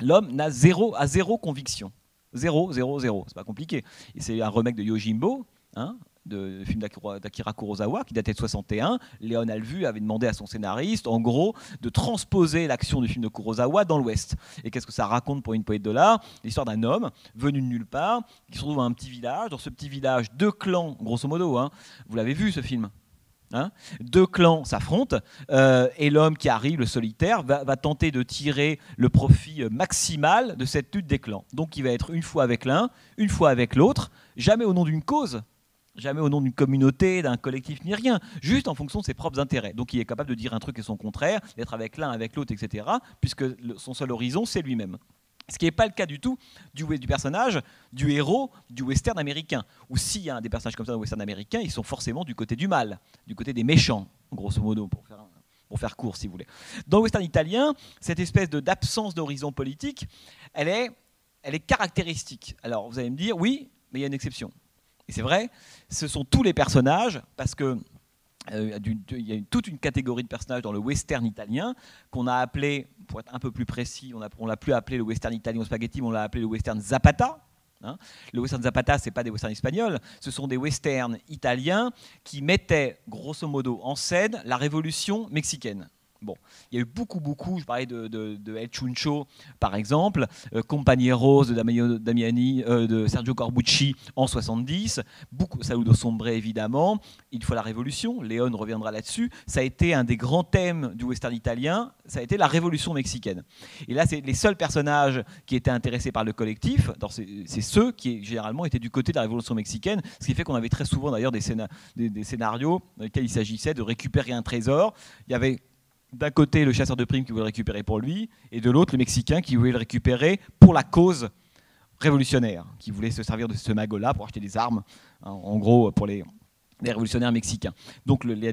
l'homme n'a zéro, à zéro conviction. Zéro, zéro, zéro. C'est pas compliqué. C'est un remake de Yojimbo. Hein, de, film d'Akira Kurosawa qui datait de 61. Léon Alvu avait demandé à son scénariste, en gros, de transposer l'action du film de Kurosawa dans l'Ouest. Et qu'est-ce que ça raconte pour une poète de l'art? L'histoire d'un homme venu de nulle part, qui se retrouve dans un petit village. Dans ce petit village, deux clans, grosso modo, hein. vous l'avez vu ce film? Hein. deux clans s'affrontent euh, et l'homme qui arrive, le solitaire, va, va, tenter de tirer le profit maximal de cette lutte des clans. Donc il va être une fois avec l'un, une fois avec l'autre, jamais au nom d'une cause, jamais au nom d'une communauté, d'un collectif, ni rien, juste en fonction de ses propres intérêts. Donc il est capable de dire un truc et son contraire, d'être avec l'un, avec l'autre, etc., puisque son seul horizon, c'est lui-même. Ce qui n'est pas le cas du tout du, personnage, du héros du western américain. Ou s'il y a des personnages comme ça dans le western américain, ils sont forcément du côté du mal, du côté des méchants, grosso modo, pour faire, pour faire court si vous voulez. Dans le western italien, cette espèce d'absence d'horizon politique, elle est, elle est caractéristique. Alors vous allez me dire, oui, mais il y a une exception. Et c'est vrai, ce sont tous les personnages, parce que euh, il y a toute une catégorie de personnages dans le western italien qu'on a appelé, pour être un peu plus précis, on l'a plus appelé le western italien spaghetti, mais on l'a appelé le western Zapata. Hein. le western Zapata, ce n'est pas des westerns espagnols, ce sont des westerns italiens qui mettaient grosso modo en scène la révolution mexicaine. Bon, il y a eu beaucoup, beaucoup, je parlais de, El Chuncho par exemple, euh, Rose de Damiani, euh, de Sergio Corbucci en 70, beaucoup, Saludo Sombre évidemment, il faut la révolution, Léon reviendra là-dessus, ça a été un des grands thèmes du western italien, ça a été la révolution mexicaine. Et là, c'est les seuls personnages qui étaient intéressés par le collectif, c'est ceux qui généralement étaient du côté de la révolution mexicaine, ce qui fait qu'on avait très souvent d'ailleurs des, des scénarios dans lesquels il s'agissait de récupérer un trésor. Il y avait d'un côté le chasseur de primes qui voulait le récupérer pour lui, et de l'autre le Mexicain qui voulait le récupérer pour la cause révolutionnaire, qui voulait se servir de ce magot-là pour acheter des armes, hein, en gros pour les, révolutionnaires mexicains. Donc la,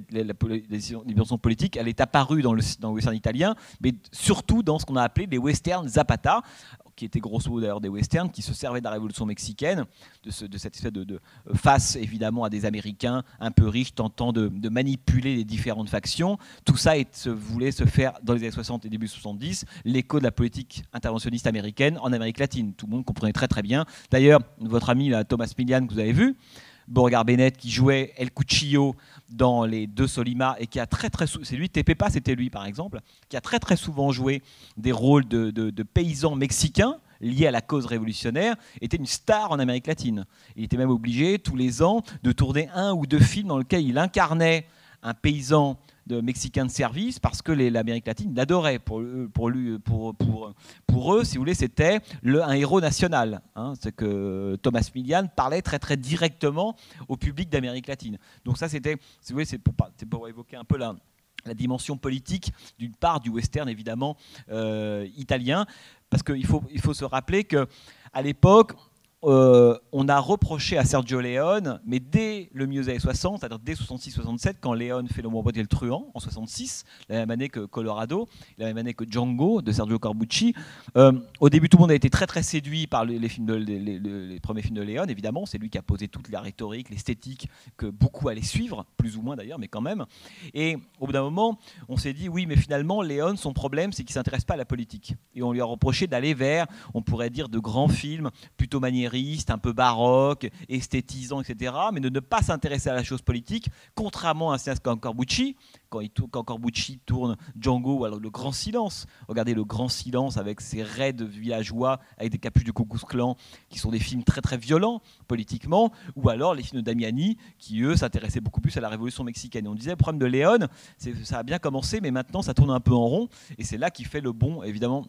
dimension politique, elle est apparue dans le, western italien, mais surtout dans ce qu'on a appelé les westerns Zapata, qui étaient grosso modo d'ailleurs des westerns, qui se servaient de la révolution mexicaine, de, cette espèce de, face évidemment à des Américains un peu riches tentant de, manipuler les différentes factions. Tout ça voulait se faire dans les années 60 et début 70, l'écho de la politique interventionniste américaine en Amérique latine. Tout le monde comprenait très très bien. D'ailleurs, votre ami Thomas Millian que vous avez vu, Beauregard Bennett qui jouait El Cuchillo dans les deux Solima et qui a très très c'est lui c'était lui par exemple qui a très très souvent joué des rôles de, de, paysans mexicains liés à la cause révolutionnaire était une star en Amérique latine. Il était même obligé tous les ans de tourner un ou deux films dans lesquels il incarnait un paysan de Mexicains de service parce que l'Amérique latine l'adorait. Pour, pour, lui, pour, pour, pour eux, si vous voulez, c'était un héros national. Hein. C'est que Thomas Millian parlait très très directement au public d'Amérique latine. Donc ça, c'était, si vous voulez, c'est pour, pour évoquer un peu la, la dimension politique d'une part du western évidemment euh, italien parce qu'il faut, il faut se rappeler que à l'époque euh, on a reproché à Sergio Leone, mais dès le milieu des années 60, c'est-à-dire dès 66-67, quand Leone fait le Bon et le Truand, en 66, la même année que Colorado, la même année que Django de Sergio Corbucci, euh, au début tout le monde a été très très séduit par les, les, premiers films de Leone, évidemment, c'est lui qui a posé toute la rhétorique, l'esthétique que beaucoup allaient suivre, plus ou moins d'ailleurs, mais quand même. Et au bout d'un moment, on s'est dit, oui, mais finalement, Leone, son problème, c'est qu'il ne s'intéresse pas à la politique. Et on lui a reproché d'aller vers, on pourrait dire, de grands films plutôt maniérés un peu baroque, esthétisant, etc., mais de ne pas s'intéresser à la chose politique, contrairement à un cinéaste comme Corbucci, quand, quand Corbucci tourne Django ou alors Le Grand Silence. Regardez Le Grand Silence avec ses raids villageois, avec des capuches de Cocos Clan, qui sont des films très très violents politiquement, ou alors les films de Damiani, qui eux s'intéressaient beaucoup plus à la révolution mexicaine. On disait, le problème de Léon, ça a bien commencé, mais maintenant ça tourne un peu en rond, et c'est là qu'il fait le bon, évidemment,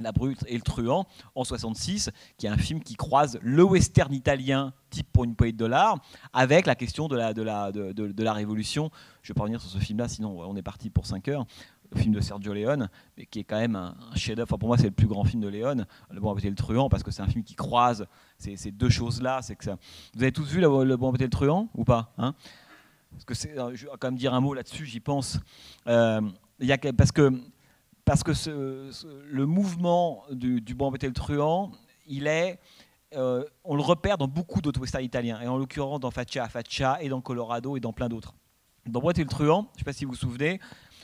la Brute et le Truand en 66, qui est un film qui croise le western italien type pour une poignée de dollars avec la question de la, révolution. Je ne vais pas revenir sur ce film-là, sinon on est parti pour 5 heures. Le film de Sergio Leone, mais qui est quand même un, chef-d'œuvre. pour moi, c'est le plus grand film de Leone, Le Bon et le Truand, parce que c'est un film qui croise ces, deux choses-là. Ça... Vous avez tous vu Le, Bon Appétit et le Truand ou pas hein? Parce que je vais quand même dire un mot là-dessus, j'y pense. Euh, parce que parce que le mouvement du, bon et le truand, il est, euh, on le repère dans beaucoup d'autres westerns italiens, et en l'occurrence dans Faccia a Faccia, et dans Colorado, et dans plein d'autres. Dans et le truand, je ne sais pas si vous vous souvenez,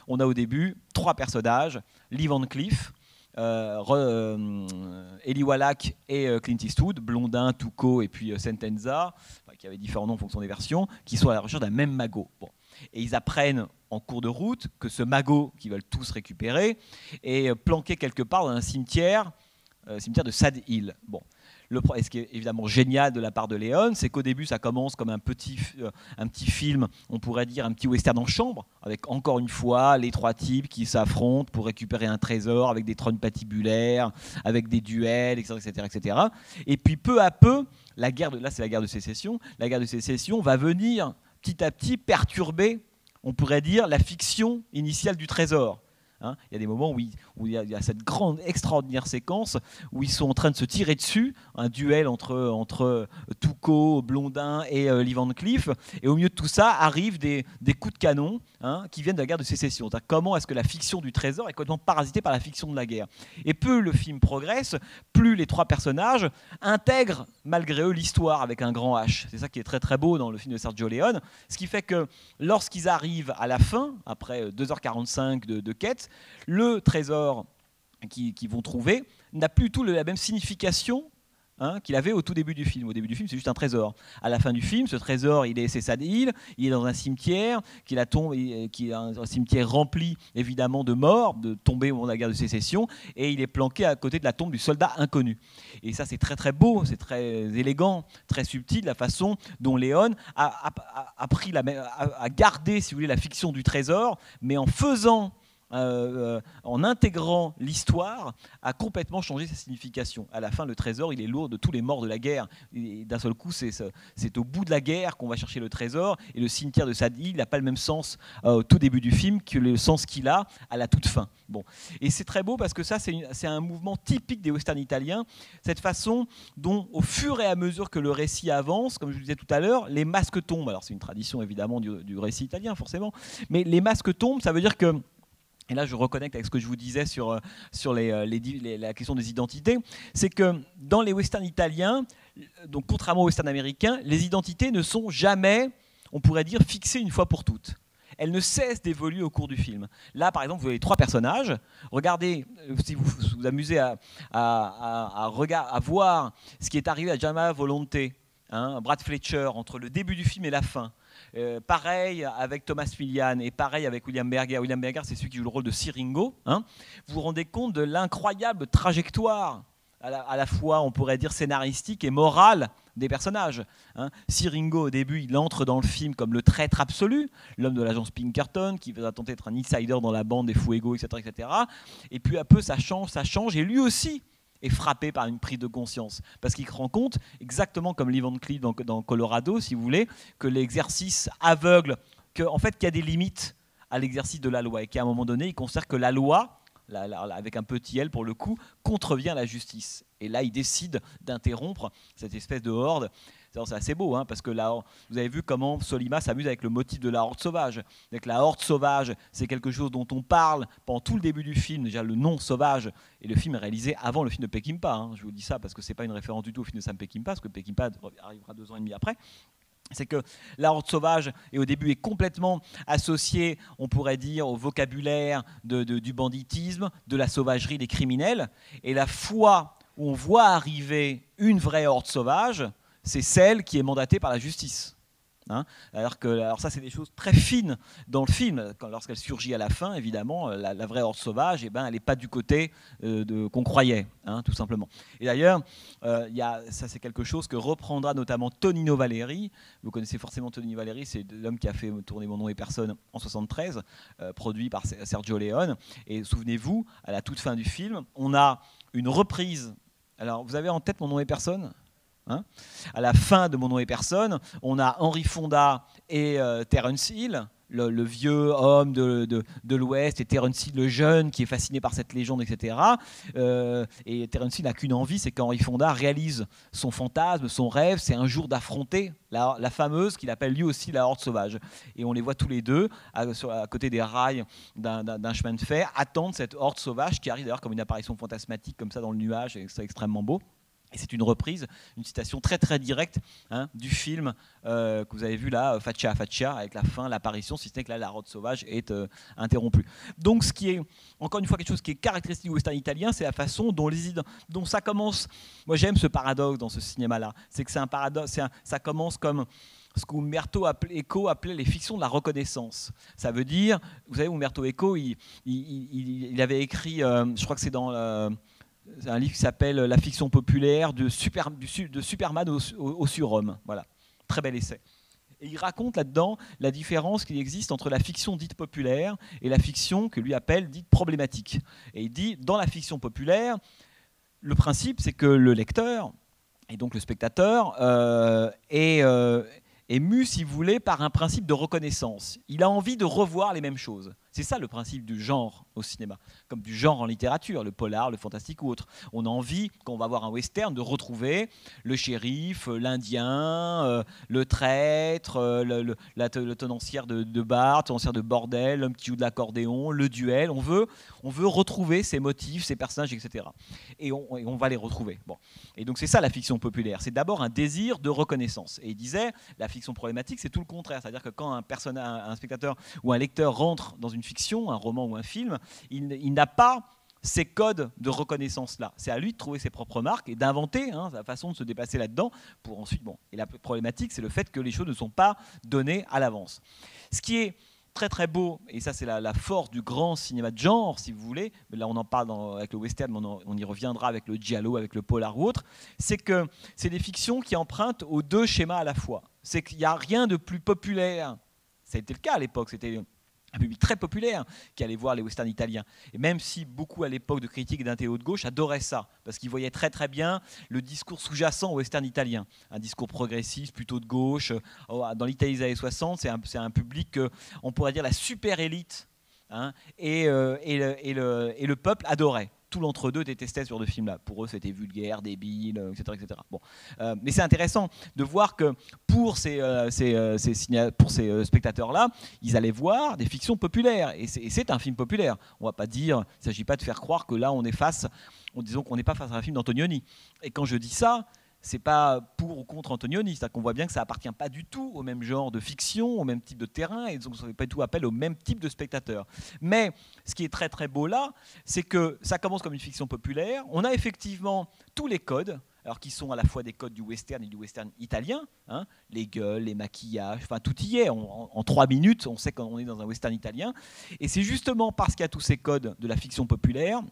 on a au début trois personnages, Lee Van Cleef, euh, euh, Eli Wallach et Clint Eastwood, Blondin, Tuco et puis Sentenza, qui avaient différents noms en fonction des versions, qui sont à la recherche d'un même magot. Bon. Et ils apprennent en cours de route que ce magot qu'ils veulent tous récupérer est planqué quelque part dans un cimetière, euh, cimetière de Sad Hill. Bon. Le, ce qui est évidemment génial de la part de Léon, c'est qu'au début, ça commence comme un petit, euh, un petit film, on pourrait dire un petit western en chambre, avec encore une fois les trois types qui s'affrontent pour récupérer un trésor, avec des trônes patibulaires, avec des duels, etc., etc., etc. Et puis peu à peu, la guerre là c'est la guerre de sécession, la guerre de sécession va venir petit à petit perturber on pourrait dire, la fiction initiale du trésor. Hein. il y a des moments où, il, y a, cette grande, extraordinaire séquence où ils sont en train de se tirer dessus, un duel entre, entre euh, Toucault, Blondin et euh, Lee Van Cleef. Et au milieu de tout ça arrivent des, coups de canon hein, qui viennent de la guerre de sécession. Comment est-ce que la fiction du trésor est complètement parasitée par la fiction de la guerre Et plus le film progresse, plus les trois personnages intègrent malgré eux l'histoire avec un grand H. C'est ça qui est très très beau dans le film de Sergio Leone. Ce qui fait que lorsqu'ils arrivent à la fin, après 2h45 de, de quête, le trésor qu'ils vont trouver n'a plus tout la même signification Hein, qu'il avait au tout début du film. Au début du film, c'est juste un trésor. À la fin du film, ce trésor, il est c'est Hill, il est dans un cimetière, qui, est un, cimetière rempli évidemment de morts, de tombés au moment de la guerre de sécession, et il est planqué à côté de la tombe du soldat inconnu. Et ça, c'est très très beau, c'est très élégant, très subtil la façon dont Léon a, a gardé, si vous voulez, la fiction du trésor, mais en faisant euh, euh, en intégrant l'histoire, a complètement changé sa signification. À la fin, le trésor, il est lourd de tous les morts de la guerre. D'un seul coup, c'est au bout de la guerre qu'on va chercher le trésor. Et le cimetière de Sadi, n'a pas le même sens euh, au tout début du film que le sens qu'il a à la toute fin. Bon. Et c'est très beau parce que ça, c'est un mouvement typique des westerns italiens. Cette façon dont, au fur et à mesure que le récit avance, comme je vous disais tout à l'heure, les masques tombent. Alors, c'est une tradition évidemment du, du récit italien, forcément. Mais les masques tombent, ça veut dire que et là je reconnecte avec ce que je vous disais sur, euh, sur les, la question des identités, c'est que dans les westerns italiens, donc contrairement aux westerns américains, les identités ne sont jamais, on pourrait dire, fixées une fois pour toutes elle ne cesse d'évoluer au cours du film. Là, par exemple, vous avez trois personnages. Regardez, euh, si vous vous amusez à, à, à, voir ce qui est arrivé à Jama Volonté, hein, Brad Fletcher, entre le début du film et la fin. Euh, pareil avec Thomas Millian et pareil avec William Berger. William Berger, c'est celui qui joue le rôle de Siringo. Hein. Vous vous rendez compte de l'incroyable trajectoire à la, fois, on pourrait dire, scénaristique et morale des personnages. Hein. Siringo, au début, il entre dans le film comme le traître absolu, l'homme de l'agence Pinkerton, qui va tenter d'être un insider dans la bande des Fuego, etc., etc. Et puis à peu, ça change, ça change, et lui aussi est frappé par une prise de conscience, parce qu'il se rend compte, exactement comme Lee Van Cleef dans, Colorado, si vous voulez, que l'exercice aveugle, qu'en en fait, qu'il y a des limites à l'exercice de la loi, et qu'à un moment donné, il considère que la loi, avec un petit L pour le coup, contrevient la justice. Et là, il décide d'interrompre cette espèce de horde. C'est assez beau, hein, parce que là, vous avez vu comment Solima s'amuse avec le motif de la horde sauvage. Avec la horde sauvage, c'est quelque chose dont on parle pendant tout le début du film, déjà le nom sauvage, et le film est réalisé avant le film de Peckinpah. Hein. Je vous dis ça parce que c'est pas une référence du tout au film de Sam Peckinpah, parce que Peckinpah arrivera deux ans et demi après c'est que la horde sauvage, et au début, est complètement associée, on pourrait dire, au vocabulaire du banditisme, de la sauvagerie des criminels. Et la fois où on voit arriver une vraie horde sauvage, c'est celle qui est mandatée par la justice. Hein. alors, que, alors ça, c'est des choses très fines dans le film. Lorsqu'elle surgit à la fin, évidemment, la, vraie horde sauvage, eh ben, elle n'est pas du côté euh, qu'on croyait, hein, tout simplement. Et d'ailleurs, euh, ça c'est quelque chose que reprendra notamment Tonino Valeri. Vous connaissez forcément Tonino Valeri, c'est l'homme qui a fait tourner Mon nom et personne en 73, euh, produit par Sergio Leone. Et souvenez-vous, à la toute fin du film, on a une reprise. Alors, vous avez en tête Mon nom et personne? Hein. à la fin de Mon nom et personne, on a Henri Fonda et euh, Terence Hill, le, vieux homme de, de, l'Ouest, et Terence Hill, le jeune, qui est fasciné par cette légende, etc. Euh, et Terence Hill n'a qu'une envie, c'est qu'Henri Fonda réalise son fantasme, son rêve, c'est un jour d'affronter la, fameuse qu'il appelle lui aussi la horde sauvage. Et on les voit tous les deux, à, à côté des rails d'un chemin de fer, attendre cette horde sauvage qui arrive d'ailleurs comme une apparition fantasmatique, comme ça dans le nuage, et c'est extrêmement beau. Et c'est une reprise, une citation très très directe hein, du film euh, que vous avez vu là, Facia Facia, avec la fin, l'apparition, si ce n'est que là, la route sauvage est euh, interrompue. Donc ce qui est, encore une fois, quelque chose qui est caractéristique du western italien, c'est la façon dont, les, dont ça commence. Moi j'aime ce paradoxe dans ce cinéma-là. C'est que c'est un paradoxe, ça commence comme ce qu'Umberto Eco appelait les fictions de la reconnaissance. Ça veut dire, vous savez, Umberto Eco, il, avait écrit, euh, je crois que c'est dans un livre qui s'appelle La fiction populaire de, Super, de Superman au, surhomme. Voilà, très bel essai. Et il raconte là-dedans la différence qu'il existe entre la fiction dite populaire et la fiction que lui appelle dite problématique. Et il dit, dans la fiction populaire, le principe, c'est que le lecteur, et donc le spectateur, euh, est, euh, est mu, si vous voulez, par un principe de reconnaissance. Il a envie de revoir les mêmes choses. C'est ça le principe du genre au cinéma, comme du genre en littérature, le polar, le fantastique ou autre. On a envie, quand on va voir un western, de retrouver le shérif, euh, l'indien, euh, le traître, euh, le, la, tenancière de, de bar, tenancière de bordel, l'homme qui joue de l'accordéon, le duel. On veut, on veut retrouver ces motifs, ces personnages, etc. Et on, et on va les retrouver. Bon. Et donc c'est ça la fiction populaire. C'est d'abord un désir de reconnaissance. Et il disait, la fiction problématique, c'est tout le contraire. C'est-à-dire que quand un, un spectateur ou un lecteur rentre dans une fiction, un roman ou un film, il, n'a pas ces codes de reconnaissance-là. C'est à lui de trouver ses propres marques et d'inventer hein, sa façon de se dépasser là-dedans pour ensuite... Bon, et la problématique, c'est le fait que les choses ne sont pas données à l'avance. Ce qui est très très beau, et ça c'est la, force du grand cinéma de genre, si vous voulez, là on en parle avec le western, mais on, on, y reviendra avec le giallo, avec le polar ou autre, c'est que c'est des fictions qui empruntent aux deux schémas à la fois. C'est qu'il n'y a rien de plus populaire. Ça a été le cas à l'époque, c'était un public très populaire qui allait voir les westerns italiens. Et même si beaucoup à l'époque de critiques d'un théo de gauche adoraient ça, parce qu'ils voyaient très très bien le discours sous-jacent au western italien, un discours progressiste, plutôt de gauche. Oh, dans l'Italie des années 60, c'est un, un, public, on pourrait dire la super élite, hein, et, euh, et, le, et, le, et, le, peuple adorait. Tout l'entre-deux détestait ce genre de film-là. Pour eux, c'était vulgaire, débile, etc. etc. Bon. mais c'est intéressant de voir que pour ces, pour ces spectateurs-là, ils allaient voir des fictions populaires. Et c'est un film populaire. On va pas dire, il ne s'agit pas de faire croire que là, on est face, on, disons qu'on n'est pas face à un film d'Antonioni. Et quand je dis ça, c'est pas pour ou contre Antonioni, c'est-à-dire qu'on voit bien que ça appartient pas du tout au même genre de fiction, au même type de terrain, et donc ça ne fait pas du tout appel au même type de spectateur. Mais ce qui est très très beau là, c'est que ça commence comme une fiction populaire. On a effectivement tous les codes, alors qui sont à la fois des codes du western et du western italien, hein, les gueules, les maquillages, enfin tout y est. en, trois minutes, on sait qu'on est dans un western italien. Et c'est justement parce qu'il y a tous ces codes de la fiction populaire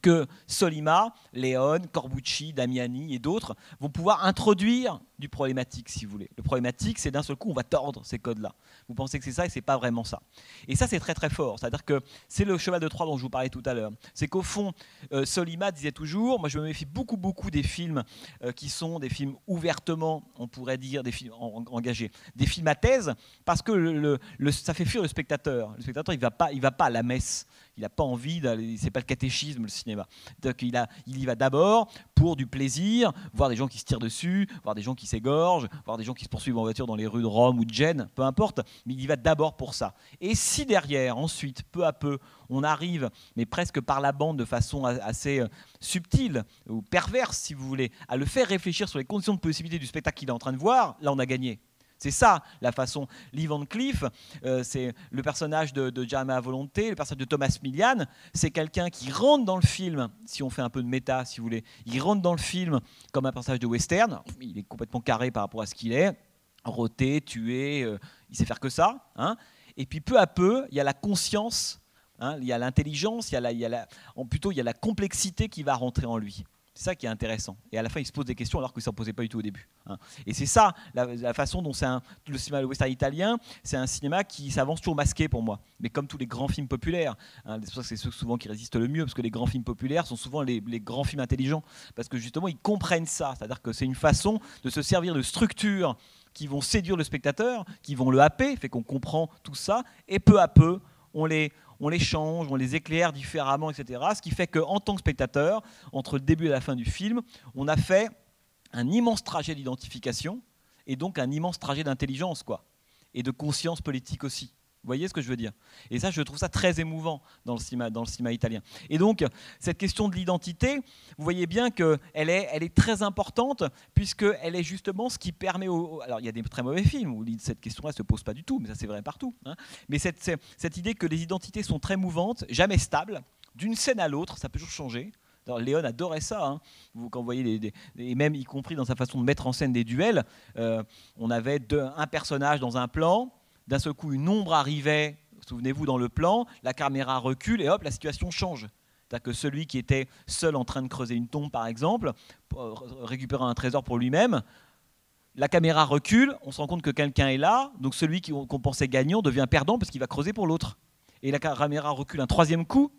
que Solima, Léon, Corbucci, Damiani et d'autres vont pouvoir introduire du problématique, si vous voulez. Le problématique, c'est d'un seul coup, on va tordre ces codes-là. Vous pensez que c'est ça et c'est pas vraiment ça. Et ça, c'est très très fort. C'est-à-dire que c'est le cheval de Troie dont je vous parlais tout à l'heure. C'est qu'au fond, euh, Solima disait toujours, moi je me méfie beaucoup beaucoup des films euh, qui sont des films ouvertement, on pourrait dire, des films engagés, des films à thèse, parce que le, ça fait fuir le spectateur. Le spectateur, il va pas, il va pas à la messe il n'a pas envie d'aller, c'est pas le catéchisme le cinéma. Donc il, il y va d'abord pour du plaisir, voir des gens qui se tirent dessus, voir des gens qui s'égorgent, voir des gens qui se poursuivent en voiture dans les rues de Rome ou de Gênes, peu importe, mais il y va d'abord pour ça. Et si derrière, ensuite, peu à peu, on arrive, mais presque par la bande de façon assez euh, subtile ou perverse, si vous voulez, à le faire réfléchir sur les conditions de possibilité du spectacle qu'il est en train de voir, là on a gagné. C'est ça la façon. Lee Van Cleef, euh, c'est le personnage de, de à volonté, le personnage de Thomas Millian, c'est quelqu'un qui rentre dans le film, si on fait un peu de méta, si vous voulez, il rentre dans le film comme un personnage de western, il est complètement carré par rapport à ce qu'il est, roté, tué, euh, il sait faire que ça. Hein. Et puis peu à peu, il y a la conscience, hein, il y a l'intelligence, il y a plutôt il y a la complexité qui va rentrer en lui. C'est ça qui est intéressant. Et à la fin, il se pose des questions alors ça ne posait pas du tout au début. Hein. Et c'est ça, la, façon dont c'est le cinéma western italien, c'est un cinéma qui s'avance toujours masqué pour moi. Mais comme tous les grands films populaires, hein, c'est pour que c'est ceux souvent qui résistent le mieux, parce que les grands films populaires sont souvent les, grands films intelligents, parce que justement, ils comprennent ça. C'est-à-dire que c'est une façon de se servir de structures qui vont séduire le spectateur, qui vont le happer, fait qu'on comprend tout ça, et peu à peu, on les, on les change, on les éclaire différemment, etc. Ce qui fait qu'en tant que spectateur, entre le début et la fin du film, on a fait un immense trajet d'identification et donc un immense trajet d'intelligence, quoi, et de conscience politique aussi. Vous voyez ce que je veux dire? Et ça, je trouve ça très émouvant dans le cinéma, italien. Et donc, cette question de l'identité, vous voyez bien qu'elle est, elle est très importante, puisqu'elle est justement ce qui permet. Alors, il y a des très mauvais films où cette question-là ne se pose pas du tout, mais ça c'est vrai partout. Hein. Mais cette, idée que les identités sont très mouvantes, jamais stables, d'une scène à l'autre, ça peut toujours changer. Alors, Léon adorait ça. Hein. Vous, quand vous voyez, les, et même y compris dans sa façon de mettre en scène des duels, euh, on avait un personnage dans un plan, d'un seul coup, une ombre arrivait, souvenez-vous, dans le plan, la caméra recule et hop, la situation change. C'est-à-dire que celui qui était seul en train de creuser une tombe, par exemple, récupérant un trésor pour lui-même, la caméra recule, on se rend compte que quelqu'un est là, donc celui qu'on pensait gagnant devient perdant parce qu'il va creuser pour l'autre. Et la caméra recule un troisième coup,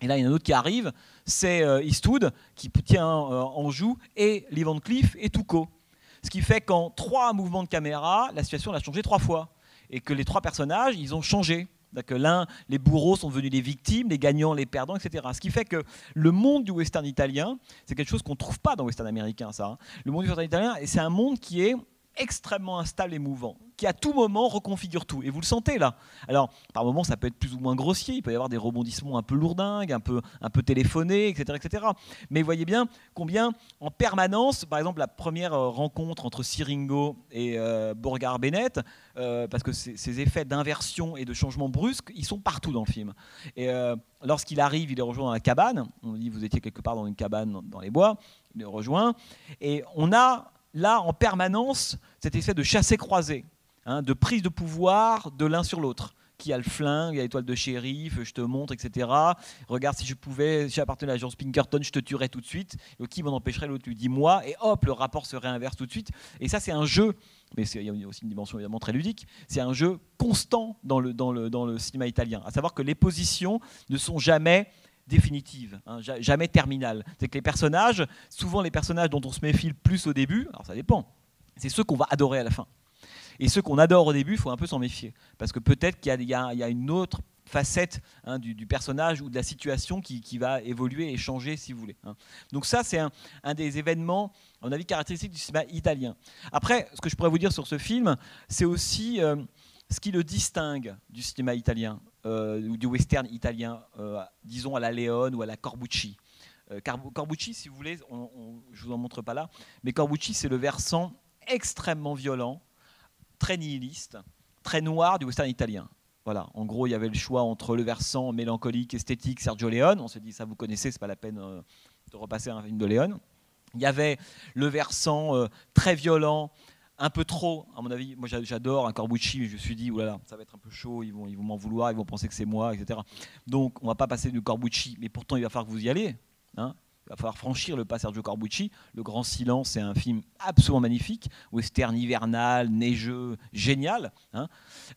et là il y en a un autre qui arrive, c'est euh, Eastwood qui tient euh, en joue, et Lee Van Cleef et Tuco. Ce qui fait qu'en trois mouvements de caméra, la situation a changé trois fois et que les trois personnages, ils ont changé. Que l'un, les bourreaux sont devenus les victimes, les gagnants, les perdants, etc. Ce qui fait que le monde du western italien, c'est quelque chose qu'on ne trouve pas dans le western américain, ça. Hein. Le monde du western italien, c'est un monde qui est extrêmement instable et mouvant, qui à tout moment reconfigure tout. Et vous le sentez là. Alors, par moments, ça peut être plus ou moins grossier, il peut y avoir des rebondissements un peu lourdingues, un peu, un peu téléphonés, etc., etc. Mais voyez bien combien, en permanence, par exemple, la première euh, rencontre entre Siringo et euh, Bennett, euh, parce que ces effets d'inversion et de changement brusque, ils sont partout dans le film. Et lorsqu'il arrive, il est rejoint dans la cabane. On dit, vous étiez quelque part dans une cabane dans les bois. Il le rejoint. Et on a là en permanence cet effet de chassé-croisé, hein, de prise de pouvoir de l'un sur l'autre. Qui a le flingue, il y a l'étoile de shérif, je te montre, etc. Regarde, si je pouvais, si j'appartenais à l'agence Pinkerton, je te tuerais tout de suite. qui m'en empêcherait L'autre lui dit moi, et hop, le rapport se réinverse tout de suite. Et ça, c'est un jeu, mais il y a aussi une dimension évidemment très ludique, c'est un jeu constant dans, le, dans le cinéma italien. À savoir que les positions ne sont jamais définitive, hein, jamais terminale. C'est que les personnages, souvent les personnages dont on se méfie le plus au début, alors ça dépend, c'est ceux qu'on va adorer à la fin. Et ceux qu'on adore au début, il faut un peu s'en méfier. Parce que peut-être qu'il y, a une autre facette hein, du, personnage ou de la situation qui, va évoluer et changer, si vous voulez. Hein. Donc ça, c'est un, des événements, à mon avis, caractéristiques du cinéma italien. Après, ce que je pourrais vous dire sur ce film, c'est aussi euh, ce qui le distingue du cinéma italien, ou du western italien, euh, disons à la Leone ou à la Corbucci. Corbucci, si vous voulez, je ne vous en montre pas là, mais Corbucci, c'est le versant extrêmement violent, très nihiliste, très noir du western italien. Voilà, en gros, il y avait le choix entre le versant mélancolique, esthétique, Sergio Leone. On s'est dit, ça vous connaissez, c'est pas la peine euh, de repasser un film de Leone. Il y avait le versant euh, très violent, un peu trop, à mon avis. Moi, j'adore un Corbucci, je me suis dit, oulala, ça va être un peu chaud, ils vont, ils vont m'en vouloir, ils vont penser que c'est moi, etc. Donc, on va pas passer du Corbucci, mais pourtant, il va falloir que vous y allez. Hein il va falloir franchir le pas Sergio Corbucci. Le Grand Silence, c'est un film absolument magnifique, western hivernal, neigeux, génial. Hein.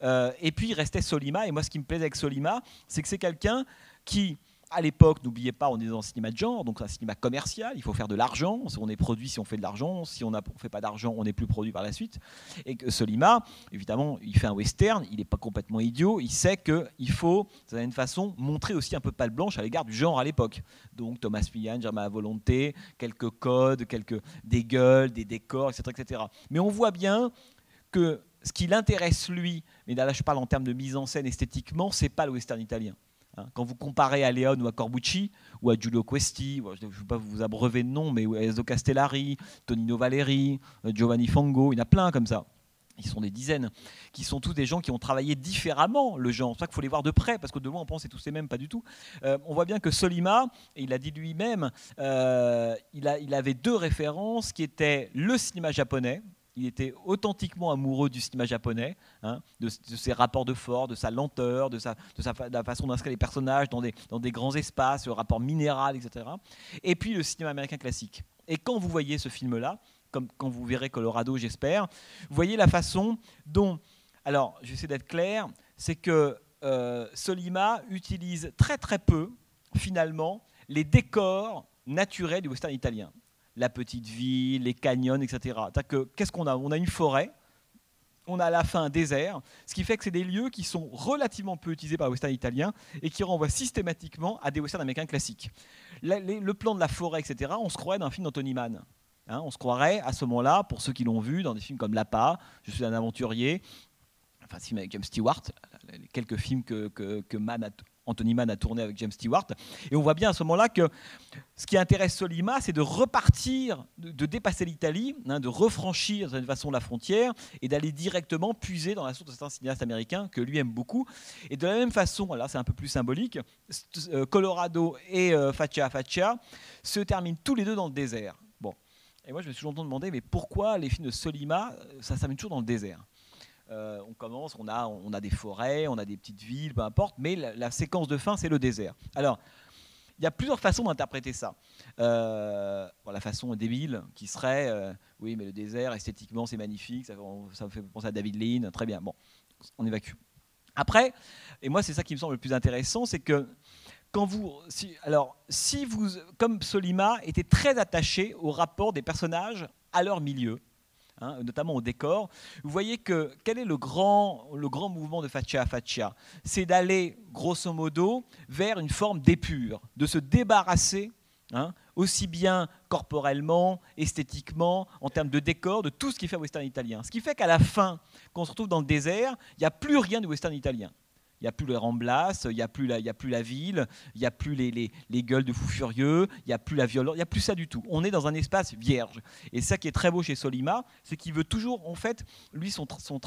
Euh, et puis il restait Solima, et moi ce qui me plaisait avec Solima, c'est que c'est quelqu'un qui à l'époque, n'oubliez pas, on est dans un cinéma de genre, donc un cinéma commercial, il faut faire de l'argent. On est produit si on fait de l'argent, si on ne fait pas d'argent, on n'est plus produit par la suite. Et que Solima, évidemment, il fait un western, il n'est pas complètement idiot, il sait qu'il faut, d'une une façon, montrer aussi un peu palle blanche à l'égard du genre à l'époque. Donc Thomas Millian, Germain à volonté, quelques codes, quelques des des décors, etc. etc. Mais on voit bien que ce qui l'intéresse lui, mais là je parle en termes de mise en scène esthétiquement, c'est pas le western italien. Hein, quand vous comparez à Léon ou à Corbucci ou à Giulio Questi, je ne vais pas vous abreuver de noms, mais Enzo Castellari, Tonino Valeri, euh, Giovanni Fongo, il y en a plein comme ça. Ils sont des dizaines, qui sont tous des gens qui ont travaillé différemment le genre. C'est ça qu'il faut les voir de près, parce que de loin on pense c'est tous les mêmes, pas du tout. Euh, on voit bien que Solima, et il a dit lui-même, euh, il, il avait deux références qui étaient le cinéma japonais, il était authentiquement amoureux du cinéma japonais, hein, de, ses rapports de force, de sa lenteur, de, sa, la façon d'inscrire les personnages dans des, grands espaces, le rapport minéral, etc. Et puis le cinéma américain classique. Et quand vous voyez ce film-là, comme quand vous verrez Colorado, j'espère, vous voyez la façon dont, alors j'essaie d'être clair, c'est que euh, Solima utilise très très peu, finalement, les décors naturels du western italien la petite ville, les canyons, etc. Qu'est-ce qu'on a? On a une forêt, on a à la fin un désert, ce qui fait que c'est des lieux qui sont relativement peu utilisés par les westerns italiens et qui renvoient systématiquement à des westerns américains classiques. Le, plan de la forêt, etc., on se croirait dans un film d'Anthony Mann. Hein. on se croirait à ce moment-là, pour ceux qui l'ont vu, dans des films comme L'Apa, Je suis un aventurier, enfin, film avec James Stewart, quelques films que, que, que Mann a Anthony Mann a tourné avec James Stewart. Et on voit bien à ce moment-là que ce qui intéresse Solima, c'est de repartir, de, dépasser l'Italie, hein, de refranchir d'une façon la frontière et d'aller directement puiser dans la source de certains cinéastes américains que lui aime beaucoup. Et de la même façon, là c'est un peu plus symbolique, euh, Colorado et euh, Faccia Faccia se terminent tous les deux dans le désert. Bon. Et moi je me suis longtemps demandé, mais pourquoi les films de Solima, ça s'amène toujours dans le désert? Euh, on commence, on a, on a des forêts, on a des petites villes, peu importe, mais la, séquence de fin, c'est le désert. Alors, il y a plusieurs façons d'interpréter ça. Euh, la façon débile qui serait, euh, oui, mais le désert, esthétiquement, c'est magnifique, ça, me fait penser à David Lean, très bien, bon, on évacue. Après, et moi, c'est ça qui me semble le plus intéressant, c'est que quand vous, si, alors, si vous, comme Solima, était très attaché au rapport des personnages à leur milieu, Hein, notamment au décor, vous voyez que quel est le grand, le grand mouvement de Faccia Faccia? C'est d'aller, grosso modo, vers une forme d'épure, de se débarrasser, hein, aussi bien corporellement, esthétiquement, en termes de décor, de tout ce qui fait western italien. Ce qui fait qu'à la fin, quand on se retrouve dans le désert, il n'y a plus rien de western italien. Il n'y a plus les remblasses, il n'y a, plus la, a plus la ville, il n'y a plus les, les, gueules de fous furieux, il n'y a plus la violence, il n'y a plus ça du tout. On est dans un espace vierge. Et ça qui est très beau chez Solima, c'est qu'il veut toujours, en fait, lui, son, son,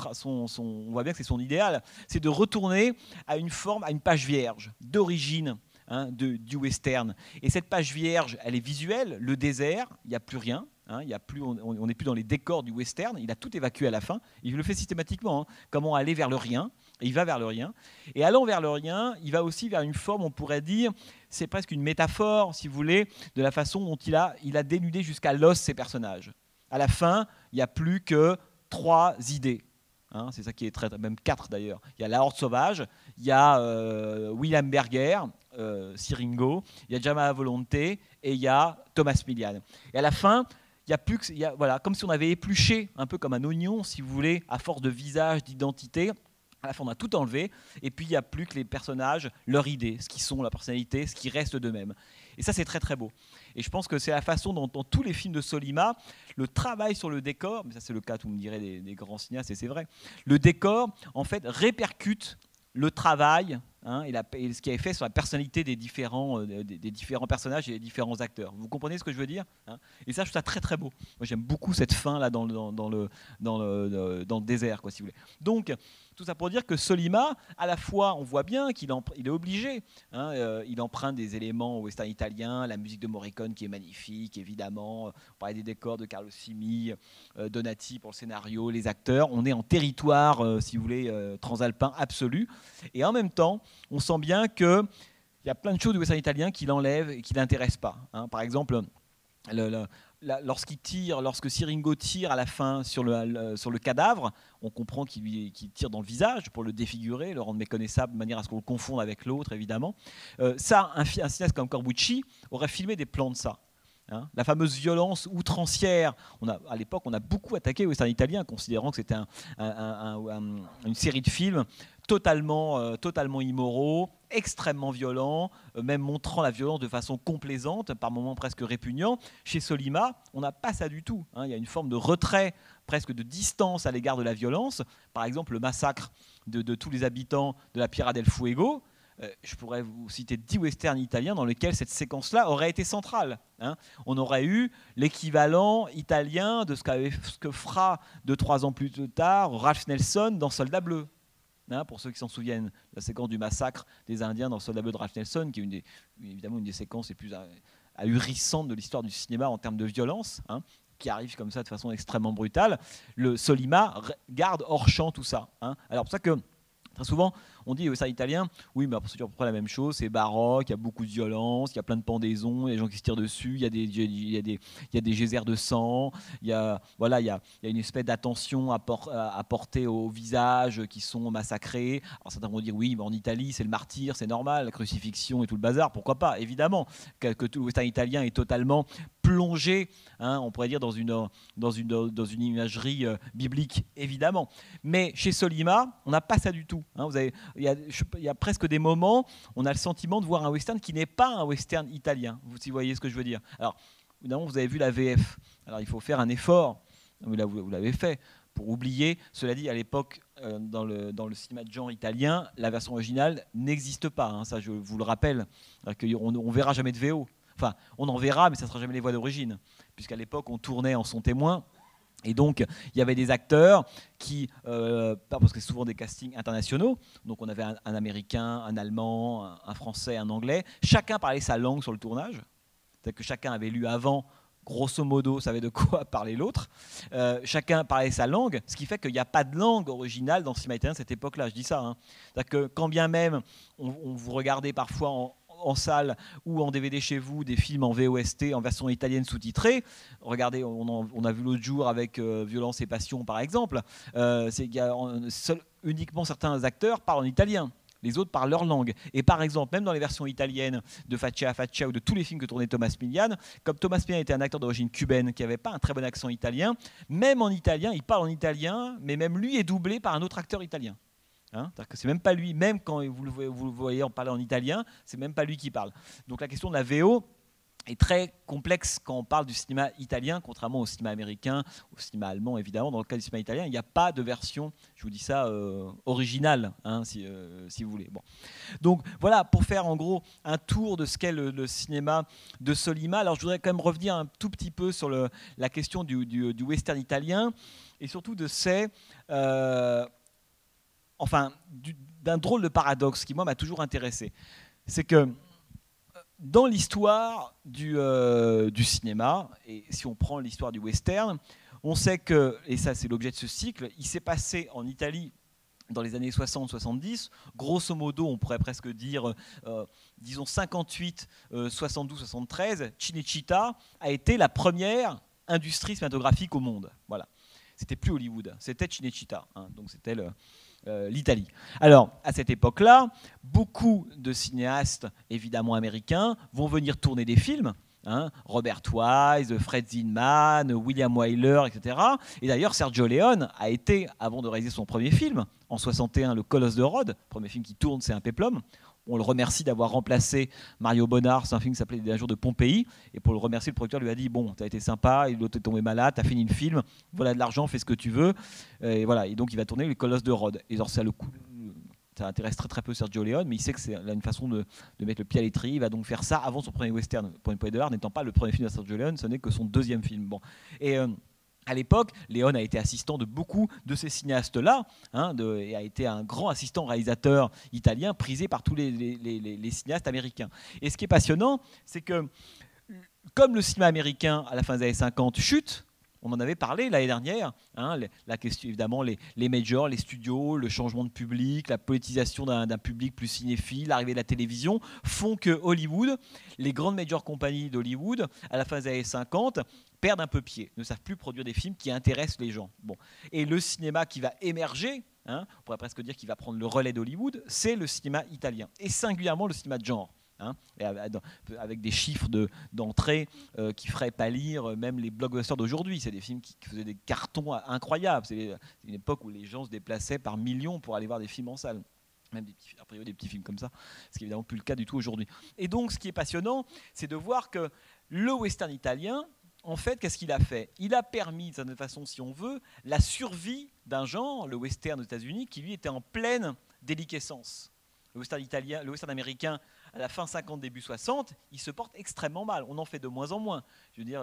on voit bien que c'est son idéal, c'est de retourner à une forme, à une page vierge, d'origine. Hein, du western. Et cette page vierge, elle est visuelle, le désert, il n'y a plus rien, Hein, a plus, on n'est plus dans les décors du western. Il a tout évacué à la fin. Il le fait systématiquement. Hein. comment aller vers le rien Il va vers le rien. Et allant vers le rien, il va aussi vers une forme, on pourrait dire, c'est presque une métaphore, si vous voulez, de la façon dont il a, il a dénudé jusqu'à l'os ses personnages. À la fin, il n'y a plus que trois idées. Hein. c'est ça qui est très, même quatre d'ailleurs. Il y a la Horde sauvage, il y a euh, William Berger, euh, Siringo, il y a Jama Volonté et il y a Thomas Millian. Et à la fin, il y a plus que, voilà, comme si on avait épluché, un peu comme un oignon, si vous voulez, à force de visage, d'identité, À la fin, on a tout enlevé, et puis il n'y a plus que les personnages, leur idée, ce qu'ils sont, la personnalité, ce qui reste d'eux-mêmes. Et ça, c'est très très beau. Et je pense que c'est la façon dont, dans tous les films de Solima, le travail sur le décor, mais ça c'est le cas, vous me direz, des, des grands cinéastes, et c'est vrai, le décor, en fait, répercute le travail hein, et, ce qui est fait sur la personnalité des différents, euh, des, différents personnages et des différents acteurs. Vous comprenez ce que je veux dire hein? Et ça, je trouve ça très très beau. Moi, j'aime beaucoup cette fin là dans le, dans, le, dans le, dans le désert, quoi, si vous voulez. Donc, tout ça pour dire que Solima, à la fois, on voit bien qu'il il est obligé. Hein, euh, il emprunte des éléments au western italien, la musique de Morricone qui est magnifique, évidemment. On parlait des décors de Carlo Simi, euh, Donati pour le scénario, les acteurs. On est en territoire, euh, si vous voulez, transalpin absolu. Et en même temps, on sent bien qu'il y a plein de choses du western italien qui l'enlèvent et qui l'intéressent pas. Hein. Par exemple, le, lorsqu'il tire, lorsque Siringo tire à la fin sur le, sur le cadavre, on comprend qu'il tire dans le visage pour le défigurer, le rendre méconnaissable de manière à ce qu'on le confonde avec l'autre, évidemment. Euh, ça, un, cinéaste comme Corbucci aurait filmé des plans de ça. Hein. la fameuse violence outrancière. A, à l'époque, on a beaucoup attaqué le western italien, considérant que c'était une série de films totalement, euh, totalement immoraux, extrêmement violents, euh, même montrant la violence de façon complaisante, par moments presque répugnant. Chez Solima, on n'a pas ça du tout. Hein. Il y a une forme de retrait, presque de distance à l'égard de la violence. Par exemple, le massacre de, de tous les habitants de la Piera del Fuego. Euh, je pourrais vous citer dix westerns italiens dans lesquels cette séquence-là aurait été centrale. Hein. On aurait eu l'équivalent italien de ce, ce, que fera deux, trois ans plus tard Ralph Nelson dans Soldat Bleu. Hein, pour ceux qui s'en souviennent, la séquence du massacre des Indiens dans Soldat Bleu de Ralph Nelson, qui est évidemment une des séquences les plus ahurissantes de l'histoire du cinéma en termes de violence, hein, qui arrive comme ça de façon extrêmement brutale. Le Solima garde hors champ tout ça. Alors pour ça que Très souvent, on dit sein italien, oui, mais c'est toujours la même chose, c'est baroque, il y a beaucoup de violence, il y a plein de pendaisons, il y a des gens qui se tirent dessus, il y a des, geysers de sang, il y a, voilà, il y a, une espèce d'attention à, porter au visage qui sont massacrés. Alors certains vont dire, oui, mais en Italie, c'est le martyr, c'est normal, la crucifixion et tout le bazar, pourquoi pas Évidemment, que, que tout le italien est totalement plongé, hein, on pourrait dire, dans une, dans une, dans une imagerie euh, biblique, évidemment. Mais chez Solima, on n'a pas ça du tout. Hein. vous avez, il, y a, presque des moments, on a le sentiment de voir un western qui n'est pas un western italien, si vous voyez ce que je veux dire. Alors, évidemment, vous avez vu la VF. Alors, il faut faire un effort, vous l'avez fait, pour oublier. Cela dit, à l'époque, euh, dans, le, dans le cinéma de genre italien, la version originale n'existe pas. Hein, ça, je vous le rappelle. On ne verra jamais de VO. Enfin, on en verra, mais ça ne sera jamais les voix d'origine, puisqu'à l'époque, on tournait en son témoin. Et donc, il y avait des acteurs qui, euh, parce que c'est souvent des castings internationaux, donc on avait un, Américain, un Allemand, un, Français, un Anglais, chacun parlait sa langue sur le tournage, c'est-à-dire que chacun avait lu avant, grosso modo, savait de quoi parlait l'autre, euh, chacun parlait sa langue, ce qui fait qu'il n'y a pas de langue originale dans le cinéma italien à cette époque-là, je dis ça. Hein. C'est-à-dire que quand bien même on vous regardait parfois en, en salle ou en DVD chez vous des films en VOST en version italienne sous-titrée. Regardez, on, a vu l'autre jour avec euh, Violence et Passion par exemple. Euh, c'est uniquement certains acteurs parlent en italien. Les autres parlent leur langue. Et par exemple, même dans les versions italiennes de Faccia a Faccia ou de tous les films que tournait Thomas Milian, comme Thomas Milian était un acteur d'origine cubaine qui n'avait pas un très bon accent italien, même en italien, il parle en italien, mais même lui est doublé par un autre acteur italien. Hein c'est même pas lui, même quand vous le, voyez en parler en italien, c'est même pas lui qui parle. Donc la question de la VO est très complexe quand on parle du cinéma italien, contrairement au cinéma américain, au cinéma allemand évidemment. Dans le cas du cinéma italien, il n'y a pas de version, je vous dis ça, euh, originale, hein, euh, si, vous voulez. Bon. Donc voilà, pour faire en gros un tour de ce qu'est le, cinéma de Solima. Alors je voudrais quand même revenir un tout petit peu sur la question du, du, western italien et surtout de ces... Euh, enfin, d'un drôle de paradoxe qui, moi, m'a toujours intéressé. C'est que dans l'histoire du, euh, du, cinéma, et si on prend l'histoire du western, on sait que, et ça c'est l'objet de ce cycle, il s'est passé en Italie dans les années 60-70, grosso modo, on pourrait presque dire, euh, disons 58, 72, 73, Cinecittà a été la première industrie cinématographique au monde. Voilà. C'était plus Hollywood, c'était Cinecittà. Hein, donc c'était euh, l'Italie. Alors, à cette époque-là, beaucoup de cinéastes, évidemment américains, vont venir tourner des films. Hein, Robert Wise, Fred Zinman, William Wyler, etc. Et d'ailleurs, Sergio Leone a été, avant de réaliser son premier film, en 61, Le Colosse de Rhodes, premier film qui tourne, c'est un péplum. On le remercie d'avoir remplacé Mario Bonnard, c'est un film qui s'appelait Un jour de Pompéi. Et pour le remercier, le producteur lui a dit Bon, tu as été sympa, l'autre est tombé malade, tu as fini le film, voilà de l'argent, fais ce que tu veux. Et voilà. Et donc, il va tourner Le Colosse de Rhodes. Et alors, ça le coup, intéresse très très peu Sergio Leone, mais il sait que c'est une façon de, mettre le pied à l'étrier. Il va donc faire ça avant son premier western. Poignée de n'étant pas le premier film de Sergio Leone, ce n'est que son deuxième film. Bon. Et. Euh, à l'époque, Léon a été assistant de beaucoup de ces cinéastes-là, hein, et a été un grand assistant réalisateur italien prisé par tous les, les, cinéastes américains. Et ce qui est passionnant, c'est que comme le cinéma américain à la fin des années 50 chute, on en avait parlé l'année dernière. Hein, la question, évidemment, les, majors, les studios, le changement de public, la politisation d'un public plus cinéphile, l'arrivée de la télévision, font que Hollywood, les grandes major compagnies d'Hollywood, à la fin des années 50, perdent un peu pied, ne savent plus produire des films qui intéressent les gens. Bon. Et le cinéma qui va émerger, hein, on pourrait presque dire qu'il va prendre le relais d'Hollywood, c'est le cinéma italien, et singulièrement le cinéma de genre. Hein, avec des chiffres d'entrée euh, qui feraient pâlir euh, même les blockbusters d'aujourd'hui. C'est des films qui, faisaient des cartons incroyables. C'est une époque où les gens se déplaçaient par millions pour aller voir des films en salle. Même des petits, a des petits films comme ça, ce qui n'est évidemment plus le cas du tout aujourd'hui. Et donc, ce qui est passionnant, c'est de voir que le western italien, en fait, qu'est-ce qu'il a fait? Il a permis, de certaine façon, si on veut, la survie d'un genre, le western aux États-Unis, qui lui était en pleine déliquescence. Le western italien, le western américain à la fin 50, début 60, il se porte extrêmement mal. On en fait de moins en moins. Je veux dire,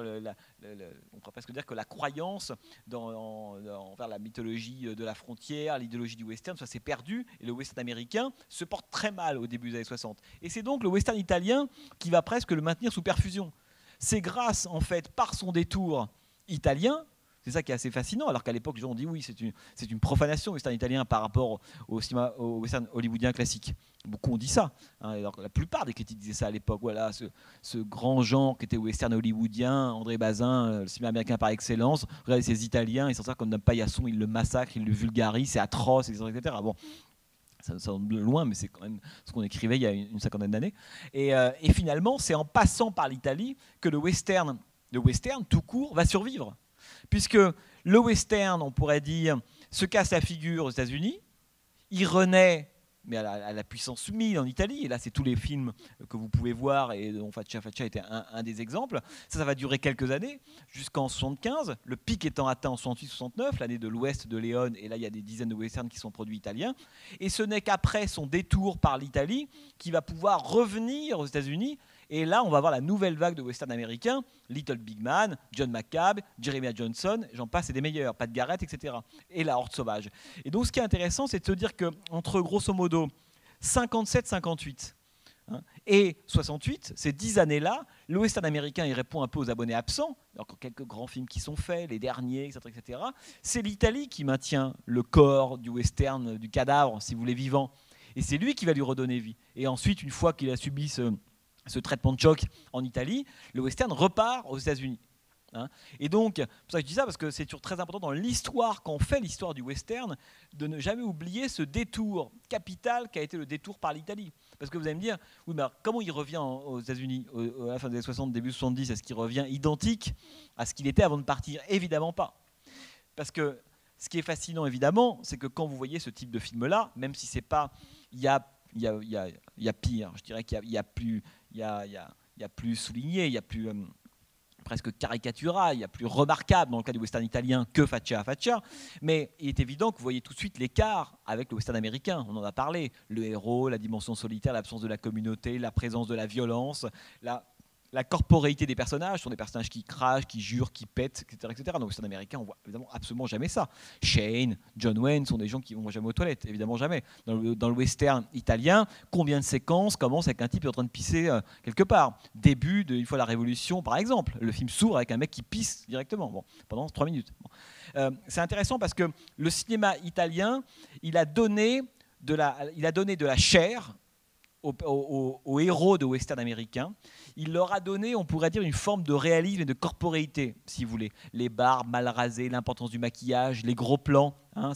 on pourrait presque dire que la croyance dans, envers la mythologie de la frontière, l'idéologie du western, ça s'est perdu. Et le western américain se porte très mal au début des années 60. Et c'est donc le western italien qui va presque le maintenir sous perfusion. C'est grâce, en fait, par son détour italien, c'est ça qui est assez fascinant, alors qu'à l'époque, les gens ont dit oui, c'est une, c'est une profanation western italien par rapport au, cinéma, au western hollywoodien classique. Beaucoup ont dit ça. Hein, la plupart des critiques disaient ça à l'époque. Voilà, ce, grand genre qui était western hollywoodien, André Bazin, euh, le cinéma américain par excellence. Regardez ces Italiens, ils sont ça comme d'un paillasson, ils le massacrent, ils le vulgarisent, c'est atroce, etc. etc. Bon, ça, ça loin, mais c'est quand même ce qu'on écrivait il y a une, cinquantaine d'années. Et, euh, et finalement, c'est en passant par l'Italie que le western, le western tout court, va survivre puisque le western, on pourrait dire, se casse la figure aux États-Unis, il renaît mais à la, puissance 1000 en Italie. Et là, c'est tous les films que vous pouvez voir, et dont Faccia Faccia était un, des exemples. Ça, ça va durer quelques années, jusqu'en 75, le pic étant atteint en 68-69, l'année de l'Ouest de Léon, et là, il y a des dizaines de westerns qui sont produits italiens. Et ce n'est qu'après son détour par l'Italie qu'il va pouvoir revenir aux États-Unis et là, on va voir la nouvelle vague de western américains, Little Big Man, John McCabe, Jeremiah Johnson, j'en passe et des meilleurs, Pat Garrett, etc. Et la Horde Sauvage. Et donc, ce qui est intéressant, c'est de se dire que entre grosso modo 57-58 hein, et 68, ces dix années-là, le western américain, il répond un peu aux abonnés absents. Encore quelques grands films qui sont faits, les derniers, etc. etc. C'est l'Italie qui maintient le corps du western, du cadavre, si vous voulez, vivant. Et c'est lui qui va lui redonner vie. Et ensuite, une fois qu'il a subi ce, ce traitement de choc en Italie, le western repart aux États-Unis. Hein. et donc, pour ça que je dis ça, parce que c'est toujours très important dans l'histoire, quand on fait l'histoire du western, de ne jamais oublier ce détour capital qui a été le détour par l'Italie. Parce que vous allez me dire, oui, mais comment il revient aux États-Unis à la fin des années 60, début 70 Est-ce qu'il revient identique à ce qu'il était avant de partir? Évidemment pas. Parce que ce qui est fascinant, évidemment, c'est que quand vous voyez ce type de film-là, même si c'est pas. Il y a, y, y, a, y a, pire, je dirais qu'il y, a plus il y a, plus souligné, il y a plus euh, presque caricatural, il y a plus remarquable dans le cas du western italien que Faccia Faccia, mais il est évident que vous voyez tout de suite l'écart avec le western américain, on en a parlé, le héros, la dimension solitaire, l'absence de la communauté, la présence de la violence, la corporéité des personnages sont des personnages qui crachent, qui jurent, qui pètent, etc. etc. Dans le western américain, on voit évidemment absolument jamais ça. Shane, John Wayne sont des gens qui vont jamais aux toilettes, évidemment jamais. Dans le, western italien, combien de séquences commencent avec un type en train de pisser euh, quelque part? Début de Une fois la Révolution, par exemple. Le film s'ouvre avec un mec qui pisse directement, bon, pendant trois minutes. Euh, c'est intéressant parce que le cinéma italien, il a donné de la, il a donné de la chair aux, héros de western américains, il leur a donné, on pourrait dire, une forme de réalisme et de corporéité, si vous voulez. Les barbes mal rasées, l'importance du maquillage, les gros plans, Hein,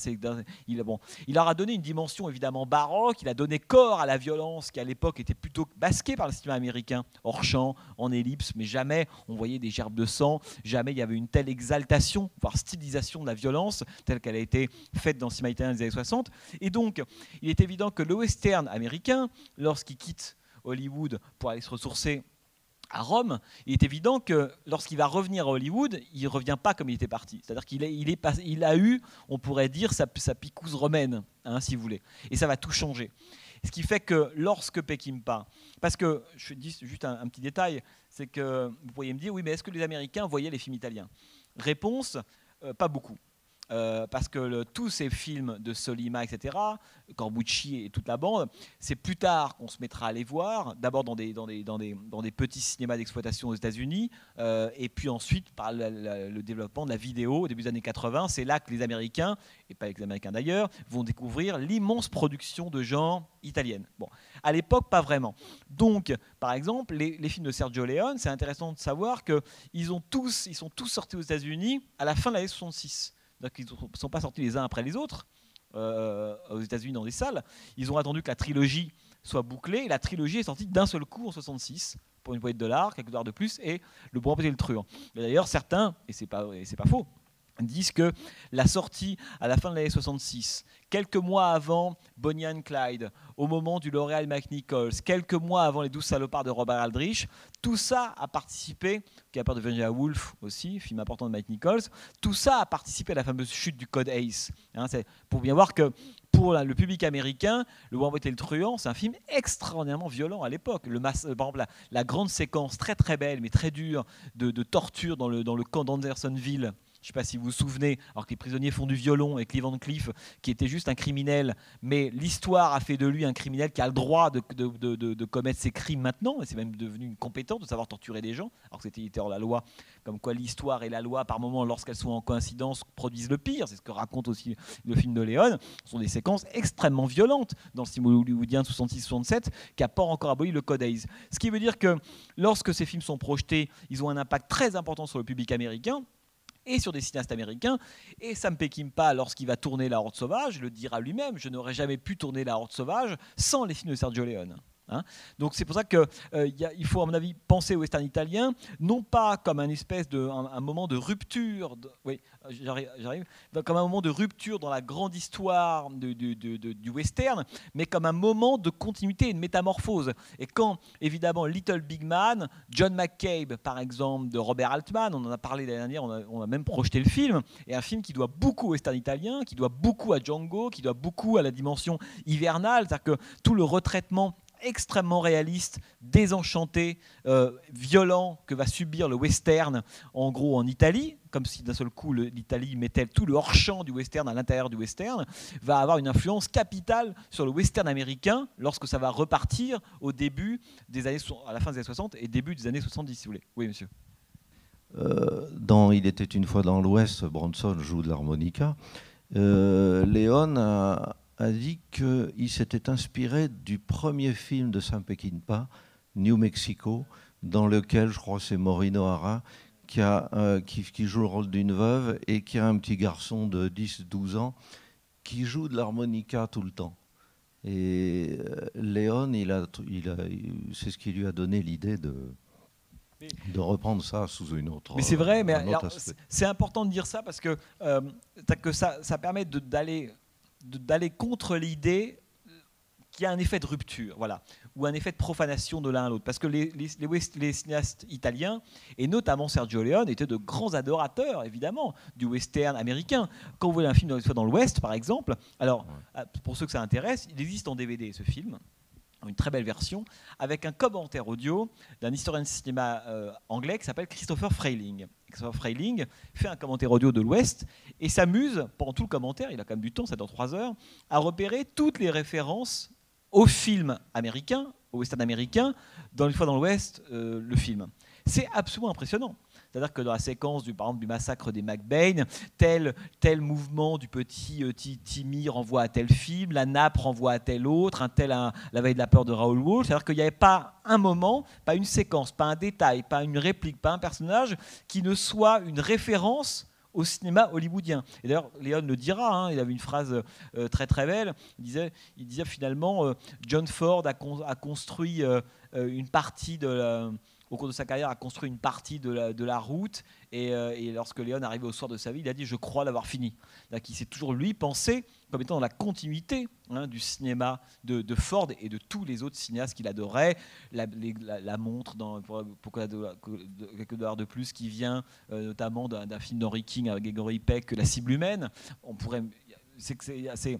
il, bon, il leur a donné une dimension évidemment baroque, il a donné corps à la violence qui à l'époque était plutôt masquée par le cinéma américain, hors champ, en ellipse, mais jamais on voyait des gerbes de sang, jamais il y avait une telle exaltation, voire stylisation de la violence telle qu'elle a été faite dans le cinéma italien des années 60. Et donc, il est évident que le western américain, lorsqu'il quitte Hollywood pour aller se ressourcer à Rome, il est évident que lorsqu'il va revenir à Hollywood, il ne revient pas comme il était parti. C'est-à-dire qu'il a eu, on pourrait dire, sa, sa picouse romaine, hein, si vous voulez. Et ça va tout changer. Ce qui fait que lorsque Peckinpah, parce que je dis juste un, petit détail, c'est que vous pourriez me dire, oui, mais est-ce que les Américains voyaient les films italiens? Réponse, euh, pas beaucoup. Euh, parce que tous ces films de Solima, etc., Corbucci et toute la bande, c'est plus tard qu'on se mettra à les voir, d'abord dans des, petits cinémas d'exploitation aux États-Unis, euh, et puis ensuite par le développement de la vidéo au début des années 80. C'est là que les Américains, et pas les Américains d'ailleurs, vont découvrir l'immense production de genre italienne. Bon, à l'époque, pas vraiment. Donc, par exemple, les, films de Sergio Leone, c'est intéressant de savoir qu'ils ils sont tous sortis aux États-Unis à la fin de l'année 66. Donc ils ne sont pas sortis les uns après les autres euh, aux États-Unis dans des salles. Ils ont attendu que la trilogie soit bouclée. La trilogie est sortie d'un seul coup en 66 pour une poignée de dollars, quelques dollars de plus, et le bon et le truand. D'ailleurs, certains, et c'est pas, c'est pas faux, disent que la sortie à la fin de l'année 66, quelques mois avant Bonnie and Clyde, au moment du L'Oréal McNichols, quelques mois avant Les Douze Salopards de Robert Aldrich, tout ça a participé, qui a peur de Virginia Woolf aussi, film important de Mike Nichols, tout ça a participé à la fameuse chute du code ACE. Hein, pour bien voir que pour le public américain, Le Bon et le Truand, c'est un film extraordinairement violent à l'époque. Le par exemple, la, grande séquence très très belle mais très dure de, torture dans le, dans le camp d'Andersonville je ne sais pas si vous vous souvenez, alors que les prisonniers font du violon et Clive Cliff, qui était juste un criminel, mais l'histoire a fait de lui un criminel qui a le droit de, commettre ses crimes maintenant, et c'est même devenu une compétence de savoir torturer des gens, alors que c'était hors la loi, comme quoi l'histoire et la loi, par moments, lorsqu'elles sont en coïncidence, produisent le pire, c'est ce que raconte aussi le film de Léon, ce sont des séquences extrêmement violentes dans le cinéma hollywoodien 66-67, qui n'a pas encore aboli le code AIS. Ce qui veut dire que lorsque ces films sont projetés, ils ont un impact très important sur le public américain, et sur des cinéastes américains. Et Sam Peckinpah, lorsqu'il va tourner La Horde Sauvage, le dira lui-même, je n'aurais jamais pu tourner La Horde Sauvage sans les films de Sergio Leone. Hein. Donc c'est pour ça qu'il euh, faut, à mon avis, penser au western italien, non pas comme un espèce de un, moment de rupture, oui, j'arrive, comme un moment de rupture dans la grande histoire du western, mais comme un moment de continuité de métamorphose. Et quand, évidemment, Little Big Man, John McCabe, par exemple, de Robert Altman, on en a parlé l'année dernière, on a, on a, même projeté le film, et un film qui doit beaucoup au western italien, qui doit beaucoup à Django, qui doit beaucoup à la dimension hivernale, c'est-à-dire que tout le retraitement extrêmement réaliste, désenchanté, euh, violent que va subir le western, en gros en Italie, comme si d'un seul coup l'Italie mettait tout le hors-champ du western à l'intérieur du western, va avoir une influence capitale sur le western américain lorsque ça va repartir au début des années, à la fin des années 60 et début des années 70, si vous voulez. Oui, monsieur. Euh, dans Il était une fois dans l'Ouest, Bronson joue de l'harmonica. Euh, Léon a, a dit qu'il s'était inspiré du premier film de Sam Peckinpah, New Mexico, dans lequel, je crois, c'est Maureen O'Hara qui, euh, qui, joue le rôle d'une veuve et qui a un petit garçon de 10-12 ans qui joue de l'harmonica tout le temps. Et euh, Léon, il a, il a, c'est ce qui lui a donné l'idée de, de reprendre ça sous une autre. Mais c'est vrai, mais c'est important de dire ça parce que, euh, que ça, ça permet d'aller d'aller contre l'idée qu'il y a un effet de rupture, voilà, ou un effet de profanation de l'un à l'autre. Parce que les, les, cinéastes italiens, et notamment Sergio Leone, étaient de grands adorateurs, évidemment, du western américain. Quand vous voyez un film dans l'Ouest, par exemple, alors, euh, pour ceux que ça intéresse, il existe en DVD ce film, une très belle version, avec un commentaire audio d'un historien de cinéma euh, anglais qui s'appelle Christopher Freiling. Freiling fait un commentaire audio de l'Ouest et s'amuse, pendant tout le commentaire, il a quand même du temps, ça dans trois heures, à repérer toutes les références au film américain, au western américain, dans Une fois dans l'Ouest, euh, le film. C'est absolument impressionnant. C'est-à-dire que dans la séquence du, par exemple, du massacre des McBain, tel, tel mouvement du petit euh, Timmy renvoie à tel film, la nappe renvoie à tel autre, un tel La veille de la peur de Raoul Walsh. C'est-à-dire qu'il n'y avait pas un moment, pas une séquence, pas un détail, pas une réplique, pas un personnage qui ne soit une référence au cinéma hollywoodien. Et d'ailleurs, Léon le dira, hein, il avait une phrase euh, très très belle, il disait, il disait finalement, euh, John Ford a, construit euh, une partie de au cours de sa carrière, a construit une partie de la, route. Et, lorsque Léon arrivé au soir de sa vie, il a dit Je crois l'avoir fini. Il s'est toujours, lui, pensé comme étant dans la continuité hein, du cinéma de, Ford et de tous les autres cinéastes qu'il adorait. La, montre, dans, pour, quelques dollars de plus, qui vient euh, notamment d'un film d'Henry King avec Gregory Peck, La cible humaine. On pourrait. C'est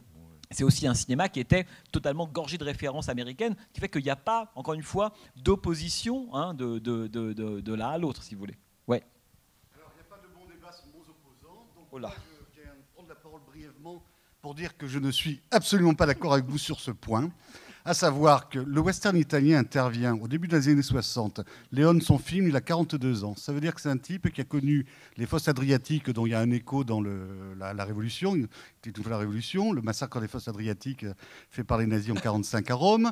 aussi un cinéma qui était totalement gorgé de références américaines, qui fait qu'il n'y a pas, encore une fois, d'opposition hein, de, de, de, de l'un à l'autre, si vous voulez. Ouais. Alors, il n'y a pas de bon débat sans bons opposants. Donc, oh là. je viens prendre la parole brièvement pour dire que je ne suis absolument pas d'accord avec vous sur ce point à savoir que le western italien intervient au début des années 60. Léon, son film, il a 42 ans. Ça veut dire que c'est un type qui a connu les fosses adriatiques, dont il y a un écho dans la, Révolution, une fois la Révolution, le massacre des fosses adriatiques fait par les nazis en 45 à Rome.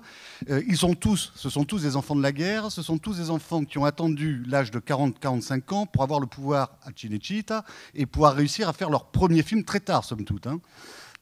Euh, ils sont tous, ce sont tous des enfants de la guerre, ce sont tous des enfants qui ont attendu l'âge de 40-45 ans pour avoir le pouvoir à Cinecittà et pouvoir réussir à faire leur premier film très tard, somme toute. Hein.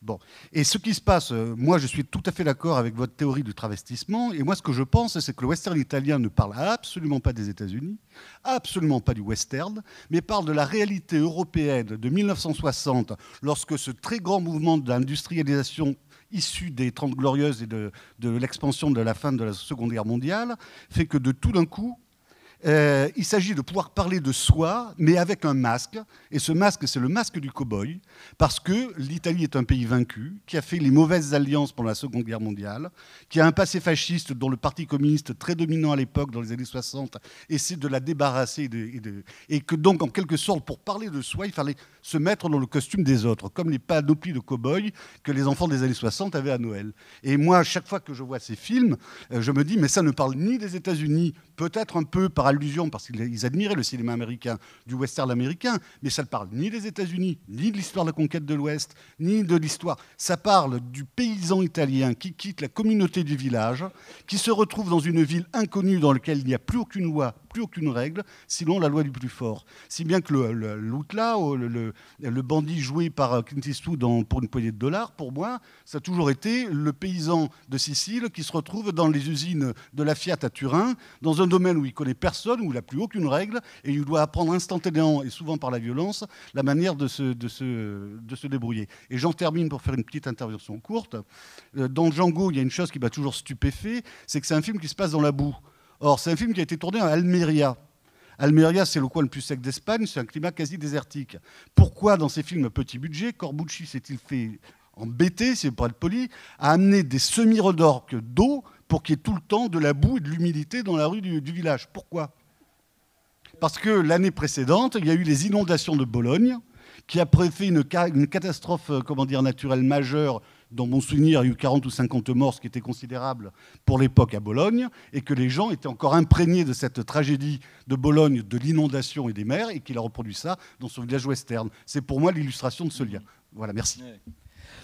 Bon. Et ce qui se passe, euh, moi je suis tout à fait d'accord avec votre théorie du travestissement, et moi ce que je pense, c'est que le western italien ne parle absolument pas des États-Unis, absolument pas du western, mais parle de la réalité européenne de 1960, lorsque ce très grand mouvement d'industrialisation issu des Trente Glorieuses et de, de l'expansion de la fin de la Seconde Guerre mondiale, fait que de tout d'un coup, euh, il s'agit de pouvoir parler de soi, mais avec un masque. Et ce masque, c'est le masque du cow-boy, parce que l'Italie est un pays vaincu, qui a fait les mauvaises alliances pendant la Seconde Guerre mondiale, qui a un passé fasciste dont le Parti communiste, très dominant à l'époque, dans les années 60, essaie de la débarrasser. Et, et, que donc, en quelque sorte, pour parler de soi, il fallait se mettre dans le costume des autres, comme les panoplies de cow-boy que les enfants des années 60 avaient à Noël. Et moi, chaque fois que je vois ces films, euh, je me dis, mais ça ne parle ni des États-Unis, peut-être un peu par allusion, parce qu'ils admiraient le cinéma américain, du western américain, mais ça ne parle ni des États-Unis, ni de l'histoire de la conquête de l'Ouest, ni de l'histoire. Ça parle du paysan italien qui quitte la communauté du village, qui se retrouve dans une ville inconnue dans laquelle il n'y a plus aucune loi, plus aucune règle, sinon la loi du plus fort. Si bien que l'outla, le, le, le, bandit joué par Clint Eastwood pour une poignée de dollars, pour moi, ça a toujours été le paysan de Sicile qui se retrouve dans les usines de la Fiat à Turin, dans un domaine où il connaît personne, où il n'a plus aucune règle, et il doit apprendre instantanément, et souvent par la violence, la manière de se, débrouiller. Et j'en termine pour faire une petite intervention courte. Euh, dans Django, il y a une chose qui m'a toujours stupéfait, c'est que c'est un film qui se passe dans la boue. Or, c'est un film qui a été tourné à Almeria. Almeria, c'est le coin le plus sec d'Espagne, c'est un climat quasi désertique. Pourquoi, dans ces films à petit budget, Corbucci s'est-il fait embêter, c'est pour être poli, à amener des semi-redorques d'eau pour qu'il y ait tout le temps de la boue et de l'humidité dans la rue du, village Pourquoi? Parce que l'année précédente, il y a eu les inondations de Bologne, qui a fait une, catastrophe euh, comment dire, naturelle majeure dans mon souvenir, il y a eu 40 ou 50 morts, ce qui était considérable pour l'époque à Bologne, et que les gens étaient encore imprégnés de cette tragédie de Bologne, de l'inondation et des mers, et qu'il a reproduit ça dans son village western. C'est pour moi l'illustration de ce lien. Voilà, merci.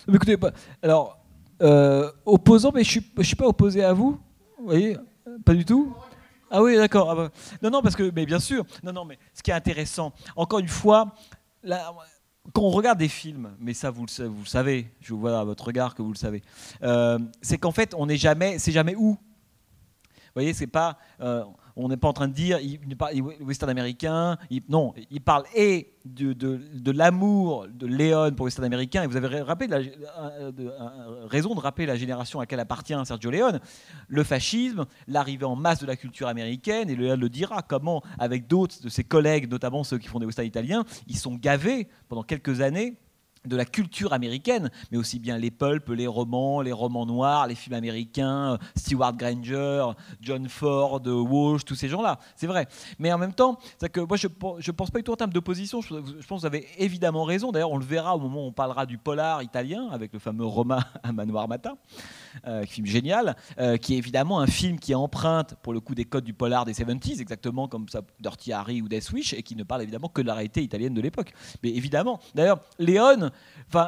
écoutez, alors, euh, opposant, mais je ne suis, pas opposé à vous, vous voyez Pas du tout ah oui, d'accord. Ah bah. Non, non, parce que, mais bien sûr. Non, non, mais ce qui est intéressant, encore une fois, quand on regarde des films, mais ça vous le, vous savez, je vois à votre regard que vous le savez, euh, c'est qu'en fait on n'est jamais, c'est jamais où. Vous voyez, c'est pas, euh, on n'est pas en train de dire, il, western américain, non, il parle et de, de, l'amour de Léon pour western américain, et vous avez rappelé la, raison de rappeler la génération à laquelle appartient Sergio Leone, le fascisme, l'arrivée en masse de la culture américaine, et Léon le dira, comment, avec d'autres de ses collègues, notamment ceux qui font des westerns italiens, ils sont gavés pendant quelques années de la culture américaine, mais aussi bien les pulps, les romans, les romans noirs, les films américains, Stewart Granger, John Ford, Walsh, tous ces gens-là. C'est vrai. Mais en même temps, que moi, je ne pense pas du tout en termes d'opposition. Je, pense que vous avez évidemment raison. D'ailleurs, on le verra au moment où on parlera du polar italien avec le fameux Roma à Manoir Matin, euh, film génial, euh, qui est évidemment un film qui emprunte pour le coup des codes du polar des 70s, exactement comme ça, Dirty Harry ou Death Wish, et qui ne parle évidemment que de la réalité italienne de l'époque. Mais évidemment, d'ailleurs, Léon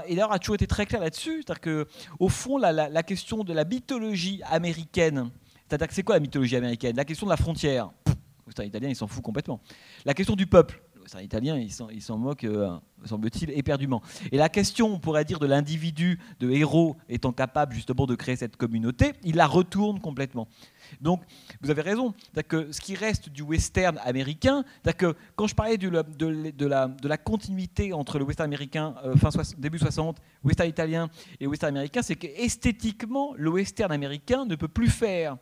et d'ailleurs, a toujours été très clair là-dessus. C'est-à-dire qu'au fond, la, question de la mythologie américaine, c'est-à-dire que c'est quoi la mythologie américaine? La question de la frontière. les Italiens, ils s'en foutent complètement. La question du peuple. Western italien, il s'en moque, euh, semble-t-il, éperdument. Et la question, on pourrait dire, de l'individu, de héros étant capable justement de créer cette communauté, il la retourne complètement. Donc, vous avez raison. Que ce qui reste du western américain, que quand je parlais de, la, continuité entre le western américain euh, fin début 60, western italien et western américain, c'est qu'esthétiquement, le western américain ne peut plus faire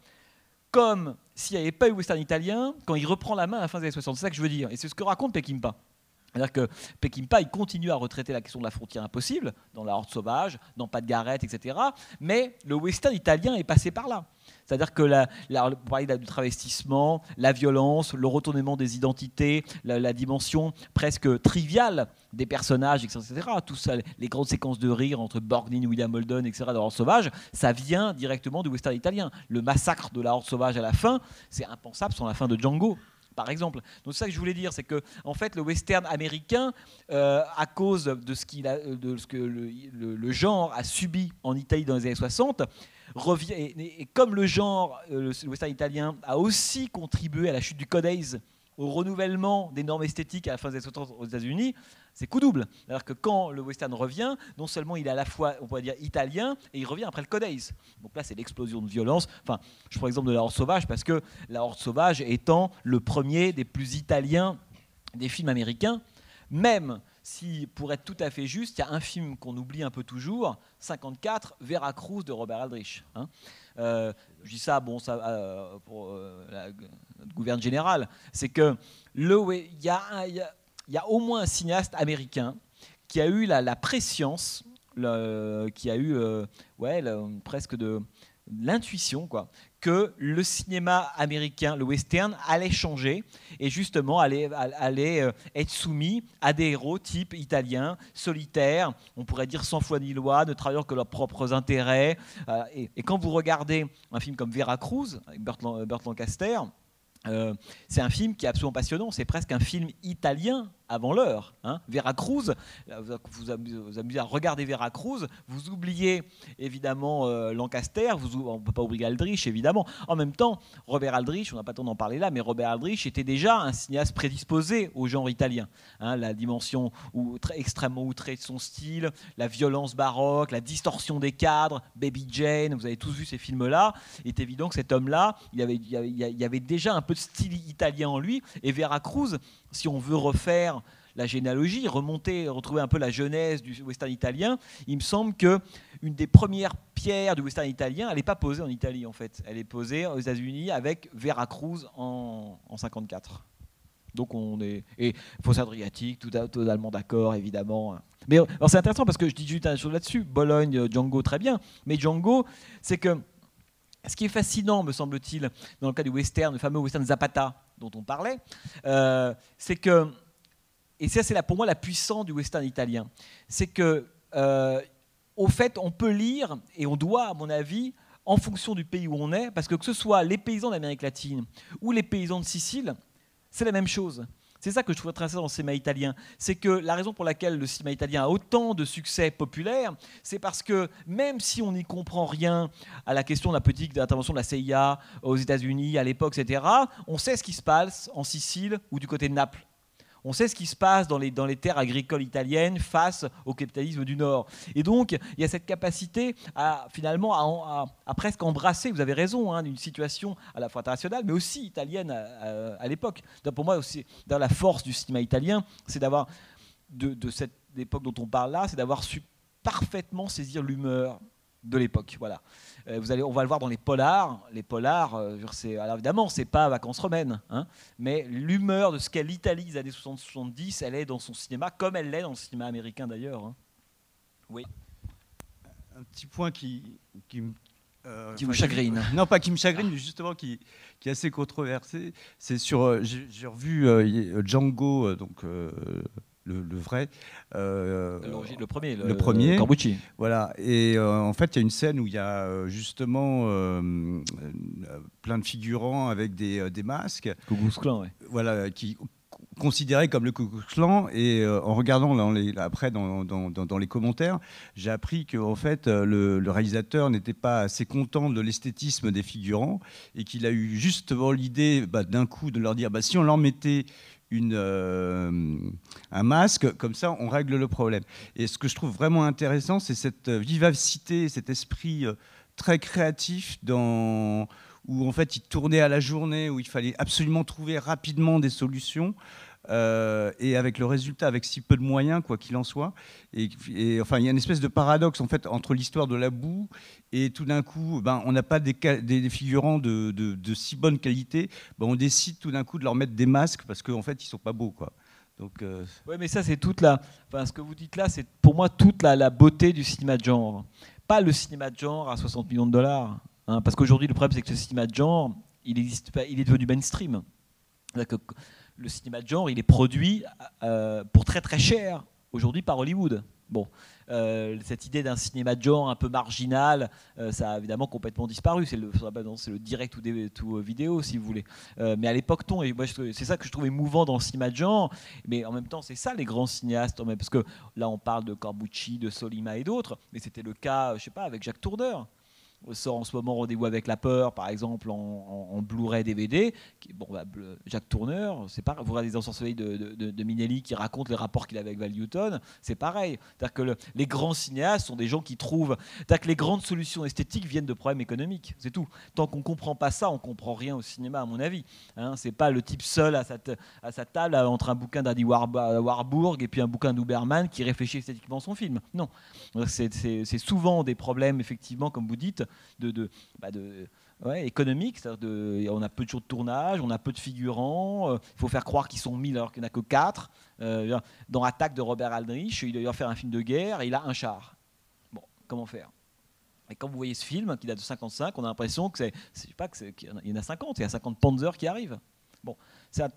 comme s'il n'y avait pas eu western italien quand il reprend la main à la fin des années 60. C'est ça que je veux dire. Et c'est ce que raconte Peckinpah. C'est-à-dire que Peckinpah, il continue à retraiter la question de la frontière impossible, dans la Horde sauvage, dans Pas de Garrett, etc. Mais le western italien est passé par là. C'est-à-dire que la, la, du travestissement, la violence, le retournement des identités, la, dimension presque triviale des personnages, etc. Tout ça, les grandes séquences de rire entre Borgnine, William Holden, etc. dans Horde sauvage, ça vient directement du western italien. Le massacre de la Horde sauvage à la fin, c'est impensable sans la fin de Django par exemple. Donc c'est ça que je voulais dire, c'est que en fait le western américain, euh, à cause de ce, qu'il a, de ce que le, genre a subi en Italie dans les années 60, et, comme le genre, euh, le western italien a aussi contribué à la chute du Codex, au renouvellement des normes esthétiques à la fin des années 60 aux États-Unis, c'est coup double. Alors que quand le western revient, non seulement il est à la fois, on pourrait dire, italien, et il revient après le Codex. Donc là, c'est l'explosion de violence. Enfin, je prends l'exemple de la Horde sauvage, parce que la Horde sauvage étant le premier des plus italiens des films américains, même si, pour être tout à fait juste, il y a un film qu'on oublie un peu toujours, 54, Veracruz de Robert Aldrich. Hein. Euh, je dis ça, bon, ça, euh, pour euh, la, notre gouverne général, c'est que il y, a au moins un cinéaste américain qui a eu la, la préscience, qui a eu ouais, presque de l'intuition quoi que le cinéma américain, le western, allait changer et justement allait, allait euh, être soumis à des héros type italiens, solitaires, on pourrait dire sans foi ni loi, ne travaillant que leurs propres intérêts. Euh, et, quand vous regardez un film comme Veracruz, avec Burt, Lancaster, euh, c'est un film qui est absolument passionnant. C'est presque un film italien avant l'heure. Hein. Veracruz, vous vous amusez à regarder Veracruz, vous oubliez évidemment euh, Lancaster, vous, on ne peut pas oublier Aldrich évidemment. En même temps, Robert Aldrich, on n'a pas le temps d'en parler là, mais Robert Aldrich était déjà un cinéaste prédisposé au genre italien. Hein. la dimension extrêmement outrée de son style, la violence baroque, la distorsion des cadres, Baby Jane, vous avez tous vu ces films-là. Il est évident que cet homme-là, il, il, y avait déjà un peu de style italien en lui, et Veracruz, si on veut refaire la généalogie, remonter, retrouver un peu la genèse du western italien, il me semble que une des premières pierres du western italien, elle n'est pas posée en Italie en fait, elle est posée aux États-Unis avec Veracruz en, en 54. Donc on est et fausse Adriatique, tout totalement d'accord évidemment. Mais c'est intéressant parce que je dis juste une chose là-dessus. Bologne, Django, très bien. Mais Django, c'est que ce qui est fascinant, me semble-t-il, dans le cas du western, le fameux western Zapata dont on parlait, euh, c'est que, et ça c'est pour moi la puissance du western italien, c'est que, euh, au fait, on peut lire, et on doit, à mon avis, en fonction du pays où on est, parce que que ce soit les paysans d'Amérique latine ou les paysans de Sicile, c'est la même chose. C'est ça que je trouve intéressant dans le cinéma italien. C'est que la raison pour laquelle le cinéma italien a autant de succès populaire, c'est parce que même si on n'y comprend rien à la question de la politique d'intervention de la CIA aux États-Unis à l'époque, etc., on sait ce qui se passe en Sicile ou du côté de Naples. On sait ce qui se passe dans les, dans les terres agricoles italiennes face au capitalisme du Nord. Et donc, il y a cette capacité à finalement à, presque embrasser, vous avez raison, hein, une situation à la fois internationale, mais aussi italienne à, l'époque. Pour moi, aussi, dans la force du cinéma italien, c'est d'avoir, de, de cette époque dont on parle là, c'est d'avoir su parfaitement saisir l'humeur de l'époque. Voilà. Euh, vous allez, on va le voir dans les polars. Les polars, euh, c'est, alors évidemment, c'est pas vacances romaines, hein, mais l'humeur de ce qu'est l'Italie des années 60-70, elle est dans son cinéma, comme elle l'est dans le cinéma américain d'ailleurs. Hein. Oui. Un petit point qui, qui, euh, qui vous chagrine. Non, pas qui me chagrine, mais justement qui, qui est assez controversé. C'est sur. j'ai, revu Django, donc le, vrai. Euh, le, premier, le, premier. Corbucci. Voilà. Et euh, en fait, il y a une scène où il y a euh, justement plein de figurants avec des, des masques. Clan, ouais. Voilà, qui considéré comme le Ku Klux Et en regardant dans les, après dans, dans, dans, les commentaires, j'ai appris que en fait, le, le réalisateur n'était pas assez content de l'esthétisme des figurants et qu'il a eu justement l'idée bah, d'un coup de leur dire bah, si on leur mettait euh, un masque, comme ça on règle le problème. Et ce que je trouve vraiment intéressant, c'est cette vivacité, cet esprit euh, très créatif où en fait il tournait à la journée, où il fallait absolument trouver rapidement des solutions. Euh, et avec le résultat, avec si peu de moyens, quoi qu'il en soit. Enfin, il y a une espèce de paradoxe en fait entre l'histoire de la boue et tout d'un coup, ben, on n'a pas des, figurants de, si bonne qualité. Ben, on décide tout d'un coup de leur mettre des masques parce qu'en fait, ils sont pas beaux, quoi. Donc, euh... Mais ça, c'est toute la. Enfin, ce que vous dites là, c'est pour moi toute la, beauté du cinéma de genre. Pas le cinéma de genre à 60 millions de dollars. Hein, parce qu'aujourd'hui, le problème, c'est que ce cinéma de genre, il, existe pas, il est devenu mainstream le cinéma de genre, il est produit euh, pour très très cher aujourd'hui par Hollywood. Bon, euh, cette idée d'un cinéma de genre un peu marginal, euh, ça a évidemment complètement disparu. C'est le, direct ou, vidéo, si vous voulez. mais à l'époque, c'est ça que je trouvais mouvant dans le cinéma de genre. Mais en même temps, c'est ça les grands cinéastes, parce que là, on parle de Corbucci, de Solima et d'autres, mais c'était le cas, je sais pas, avec Jacques Tourneur sort en ce moment Rendez-vous avec la peur, par exemple, en, Blu-ray DVD. Bon, bah, Jacques Tourneur, c'est pas vous regardez ensorcelés de, de, de, Minelli qui raconte les rapports qu'il avait avec Val Newton, c'est pareil. C'est-à-dire que les grands cinéastes sont des gens qui trouvent. C'est-à-dire que les grandes solutions esthétiques viennent de problèmes économiques, c'est tout. Tant qu'on comprend pas ça, on comprend rien au cinéma, à mon avis. Hein, c'est pas le type seul à sa, à sa table entre un bouquin d'Andy Warburg et puis un bouquin d'Uberman qui réfléchit esthétiquement son film. Non, c'est souvent des problèmes, effectivement, comme vous dites, de, bah économique. On a peu de jours de tournage, on a peu de figurants. Euh, il faut faire croire qu'ils sont 1000 alors qu'il n'y en a que 4. Euh, dans Attaque de Robert Aldrich, il doit faire un film de guerre et il a un char. Bon, comment faire? Et quand vous voyez ce film qui date de 55, on a l'impression qu'il y en a 50, il y a 50 Panzer qui arrivent. Bon, ça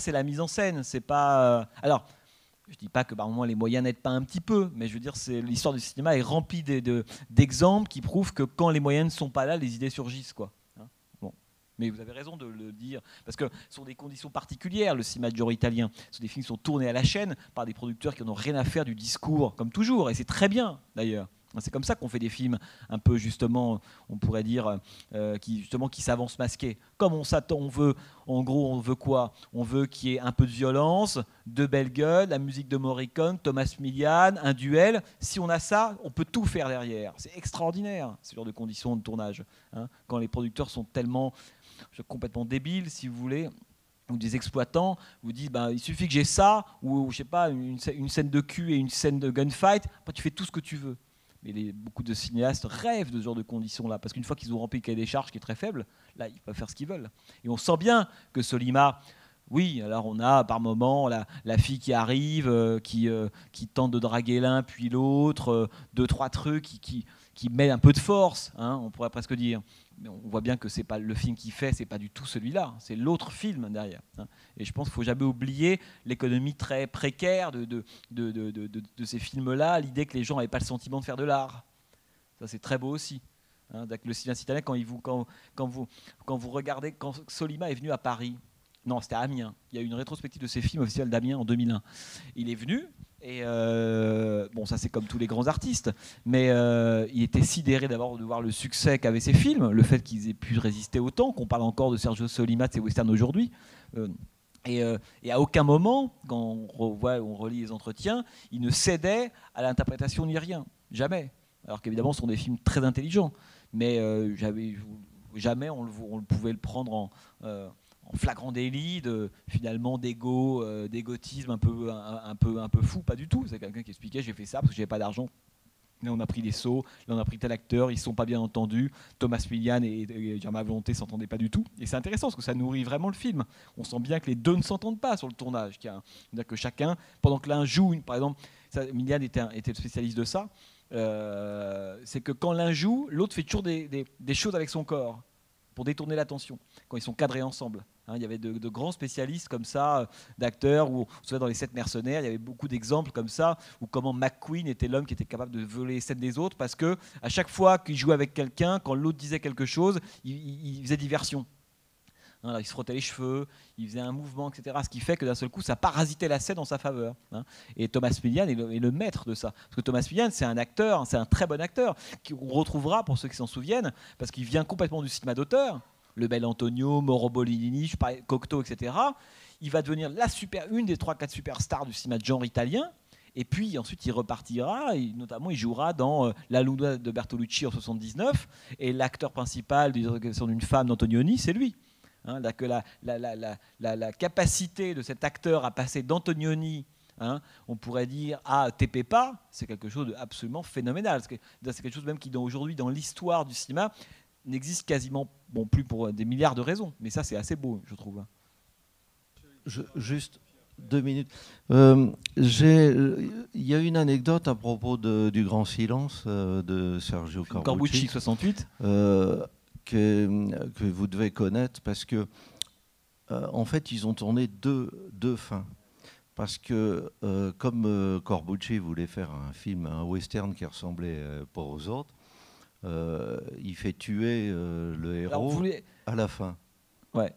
c'est la mise en scène, c'est pas. Euh, alors, je ne dis pas que par moment les moyens n'aident pas un petit peu, mais je veux dire, l'histoire du cinéma est remplie d'exemples qui prouvent que quand les moyens ne sont pas là, les idées surgissent, quoi. Hein. Mais vous avez raison de le dire, parce que ce sont des conditions particulières, le cinéma italien. Ce sont des films qui sont tournés à la chaîne par des producteurs qui n'ont rien à faire du discours, comme toujours, et c'est très bien d'ailleurs. C'est comme ça qu'on fait des films un peu justement, on pourrait dire, euh, qui justement qui s'avancent masqués. Comme on s'attend, on veut, en gros, on veut quoi? On veut qu'il y ait un peu de violence, de belles gueules, la musique de Morricone, Thomas Millian, un duel. Si on a ça, on peut tout faire derrière. C'est extraordinaire ce genre de conditions de tournage. Hein. quand les producteurs sont tellement complètement débiles, si vous voulez, ou des exploitants vous disent ben, il suffit que j'ai ça, ou je sais pas, une, une, scène de cul et une scène de gunfight, après tu fais tout ce que tu veux mais beaucoup de cinéastes rêvent de ce genre de conditions-là, parce qu'une fois qu'ils ont rempli le cahier des charges qui est très faible, là, ils peuvent faire ce qu'ils veulent. Et on sent bien que Solima, oui, alors on a par moment la, fille qui arrive, euh, qui, euh, qui tente de draguer l'un puis l'autre, euh, deux, trois trucs qui, qui, qui met un peu de force, hein, on pourrait presque dire. Mais on voit bien que c'est pas le film qui fait, c'est pas du tout celui-là, c'est l'autre film derrière. Hein. Et je pense qu'il faut jamais oublier l'économie très précaire de, de, de, de ces films-là, l'idée que les gens n'avaient pas le sentiment de faire de l'art. Ça c'est très beau aussi. Hein, le cinéma italien, quand, vous, quand, quand, vous, quand vous regardez, quand Solima est venu à Paris, non, c'était à Amiens. Il y a eu une rétrospective de ses films au d'Amiens en 2001. Il est venu, et euh, bon, ça c'est comme tous les grands artistes, mais euh, il était sidéré d'abord de voir le succès qu'avaient ces films, le fait qu'ils aient pu résister autant, qu'on parle encore de Sergio Solima, et western aujourd'hui. Euh, et, à aucun moment, quand on revoit, on relit les entretiens, il ne cédait à l'interprétation ni rien, jamais. Alors qu'évidemment, ce sont des films très intelligents, mais jamais on, le, pouvait le prendre en en flagrant délit finalement d'égo, euh, d'égotisme un peu, un, peu, un peu fou, pas du tout. C'est quelqu'un qui expliquait j'ai fait ça parce que j'avais pas d'argent. Là, on a pris des sauts, là, on a pris tel acteur, ils ne sont pas bien entendus. Thomas Millian et, et Germain Volonté s'entendaient pas du tout. Et c'est intéressant parce que ça nourrit vraiment le film. On sent bien que les deux ne s'entendent pas sur le tournage. C'est-à-dire que chacun, pendant que l'un joue, par exemple, ça, Millian était, était le spécialiste de ça, euh, c'est que quand l'un joue, l'autre fait toujours des, des choses avec son corps pour détourner l'attention, quand ils sont cadrés ensemble. Hein, il y avait de, grands spécialistes comme ça, euh, d'acteurs, ou dans les sept mercenaires, il y avait beaucoup d'exemples comme ça, où comment McQueen était l'homme qui était capable de voler les scènes des autres, parce que à chaque fois qu'il jouait avec quelqu'un, quand l'autre disait quelque chose, il, faisait diversion. Hein, il se frottait les cheveux, il faisait un mouvement, etc. Ce qui fait que d'un seul coup, ça parasitait la scène en sa faveur. Hein. Et Thomas Millian est le, maître de ça. Parce que Thomas Millian, c'est un acteur, c'est un très bon acteur, qu'on retrouvera, pour ceux qui s'en souviennent, parce qu'il vient complètement du cinéma d'auteur le bel Antonio, Moro Bolini, Cocteau, etc. il va devenir la super, une des trois quatre superstars du cinéma de genre italien. Et puis ensuite, il repartira, notamment il jouera dans euh, La Luna de Bertolucci en 79, et l'acteur principal d'une femme d'Antonioni, c'est lui. Hein, que la, la, capacité de cet acteur à passer d'Antonioni, hein, on pourrait dire, à Tepepa, c'est quelque chose d'absolument phénoménal. C'est quelque chose même qui, aujourd'hui, dans l'histoire du cinéma, n'existe quasiment, bon, plus pour des milliards de raisons. Mais ça, c'est assez beau, je trouve. juste deux minutes. Euh, il y a une anecdote à propos du Grand Silence euh, de Sergio Corbucci. Corbucci 68 que, vous devez connaître parce que, euh, en fait, ils ont tourné deux, deux fins. Parce que, euh, comme euh, Corbucci voulait faire un film, un western qui ressemblait pas aux autres, il fait tuer le héros à la fin. Ouais.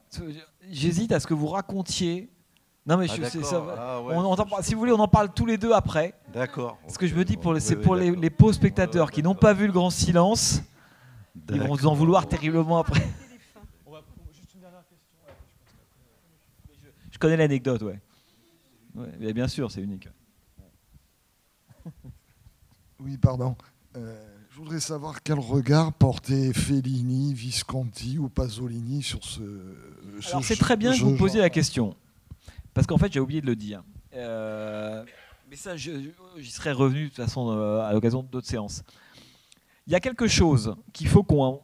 J'hésite à ce que vous racontiez. Non mais je, ah, ça, ah, on, si vous voulez, on en parle tous les deux après. D'accord. Ce que je me dis, pour, c'est pour les, les pauvres spectateurs qui n'ont pas vu le grand silence. Ils vont vous en vouloir terriblement après. Je connais l'anecdote, ouais. ouais. bien sûr, c'est unique. Oui, pardon. Euh, je voudrais savoir quel regard portait Fellini, Visconti ou Pasolini sur ce. Alors c'est très bien que vous posiez la question, parce qu'en fait j'ai oublié de le dire. Euh, mais ça, j'y serais revenu de toute façon euh, à l'occasion d'autres séances. Il y a quelque chose qu'il faut qu'on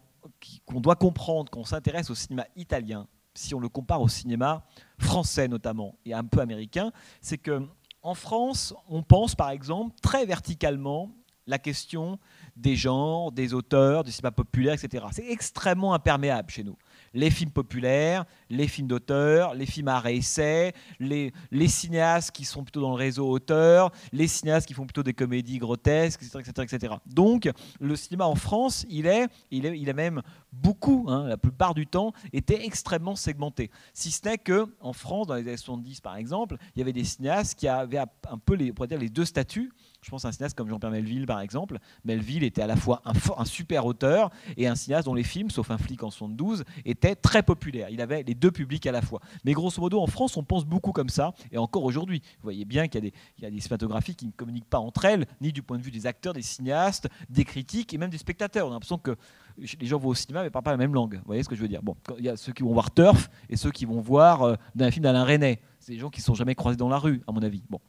doit comprendre quand on s'intéresse au cinéma italien, si on le compare au cinéma français notamment et un peu américain, c'est que en France, on pense par exemple très verticalement la question des genres, des auteurs, du cinéma populaire, etc. C'est extrêmement imperméable chez nous les films populaires, les films d'auteur, les films à essai, les, cinéastes qui sont plutôt dans le réseau auteur, les cinéastes qui font plutôt des comédies grotesques, etc. etc., Donc, le cinéma en France, il est, il est, il a même beaucoup, hein, la plupart du temps, été extrêmement segmenté. Si ce n'est que en France, dans les années 70 par exemple, il y avait des cinéastes qui avaient un peu dire, les deux statuts. Je pense à un cinéaste comme Jean-Pierre Melville, par exemple. Melville était à la fois un, super auteur et un cinéaste dont les films, sauf un flic en 72, étaient très populaires. Il avait les deux publics à la fois. Mais grosso modo, en France, on pense beaucoup comme ça, et encore aujourd'hui. Vous voyez bien qu'il y, a des cinématographies qui ne communiquent pas entre elles, ni du point de vue des acteurs, des cinéastes, des critiques et même des spectateurs. On a l'impression que les gens vont au cinéma mais parlent pas la même langue. Vous voyez ce que je veux dire? Bon, il y a ceux qui vont voir Turf et ceux qui vont voir euh, un film d'Alain Resnais. C'est des gens qui ne sont jamais croisés dans la rue, à mon avis. Bon.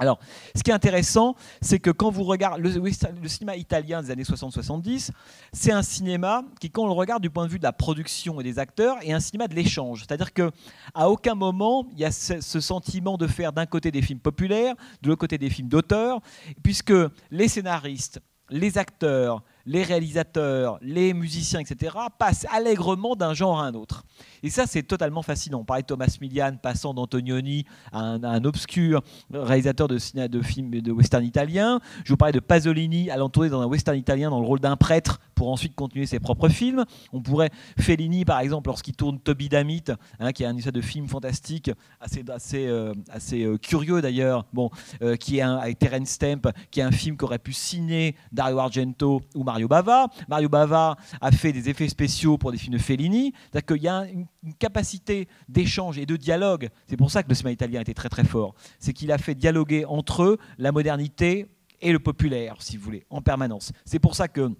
Alors, ce qui est intéressant, c'est que quand vous regardez le, cinéma italien des années 60-70, c'est un cinéma qui, quand on le regarde du point de vue de la production et des acteurs, est un cinéma de l'échange. C'est-à-dire qu'à aucun moment, il y a ce, ce sentiment de faire d'un côté des films populaires, de l'autre côté des films d'auteur, puisque les scénaristes, les acteurs, les réalisateurs, les musiciens, etc., passent allègrement d'un genre à un autre. Et ça, c'est totalement fascinant. On parlait de Thomas Milian passant d'Antonioni à, un, obscur réalisateur de, de films de western italien. Je vous parlais de Pasolini à l'entourer dans un western italien dans le rôle d'un prêtre pour ensuite continuer ses propres films. On pourrait Fellini, par exemple, lorsqu'il tourne Toby Damit, hein, qui est un essai de film fantastique, assez, assez, euh, assez euh, curieux d'ailleurs, bon, euh, qui est avec Terence Stamp, qui est un film qu'aurait pu signer Dario Argento ou Mario Bava. Mario Bava a fait des effets spéciaux pour des films de Fellini. C'est-à-dire qu'il y a une, capacité d'échange et de dialogue. C'est pour ça que le cinéma italien était très très fort. C'est qu'il a fait dialoguer entre la modernité et le populaire, si vous voulez, en permanence. C'est pour ça que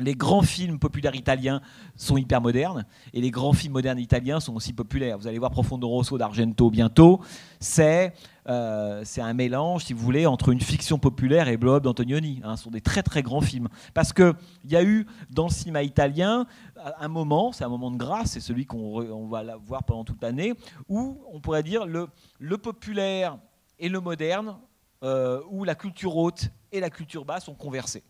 les grands films populaires italiens sont hyper modernes et les grands films modernes italiens sont aussi populaires. Vous allez voir Profondo Rosso d'Argento bientôt. C'est euh, un mélange, si vous voulez, entre une fiction populaire et Blob d'Antonioni. Hein. Ce sont des très très grands films. Parce qu'il y a eu dans le cinéma italien un moment, c'est un moment de grâce, c'est celui qu'on va voir pendant toute l'année, où on pourrait dire le, le populaire et le moderne, euh, où la culture haute et la culture basse ont conversé.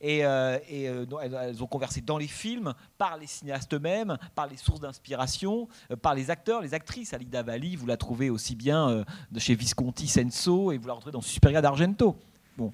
Et, euh, euh, elles, ont conversé dans les films, par les cinéastes eux-mêmes, par les sources d'inspiration, euh, par les acteurs, les actrices. Alida Valli, vous la trouvez aussi bien de chez Visconti Senso et vous la retrouvez dans Superia d'Argento. Bon,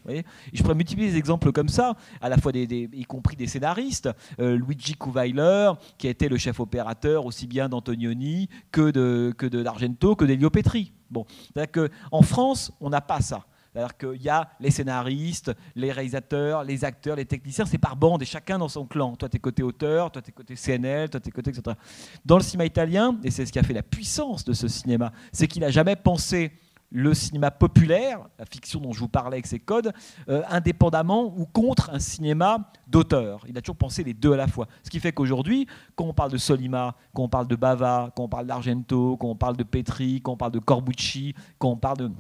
je pourrais multiplier des exemples comme ça, à la fois des, y compris des scénaristes. Luigi Kuweiler, qui a été le chef opérateur aussi bien d'Antonioni que que de d'Argento, que d'Elio Petri. Bon, c'est-à-dire qu'en France, on n'a pas ça. C'est-à-dire qu'il y a les scénaristes, les réalisateurs, les acteurs, les techniciens, c'est par bande et chacun dans son clan. Toi, tu es côté auteur, toi, tu es côté CNL, toi, tu es côté, etc. Dans le cinéma italien, et c'est ce qui a fait la puissance de ce cinéma, c'est qu'il n'a jamais pensé le cinéma populaire, la fiction dont je vous parlais avec ses codes, euh, indépendamment ou contre un cinéma d'auteur. Il a toujours pensé les deux à la fois. Ce qui fait qu'aujourd'hui, quand on parle de Solima, quand on parle de Bava, quand on parle d'Argento, quand on parle de Petri, quand on parle de Corbucci, quand on parle de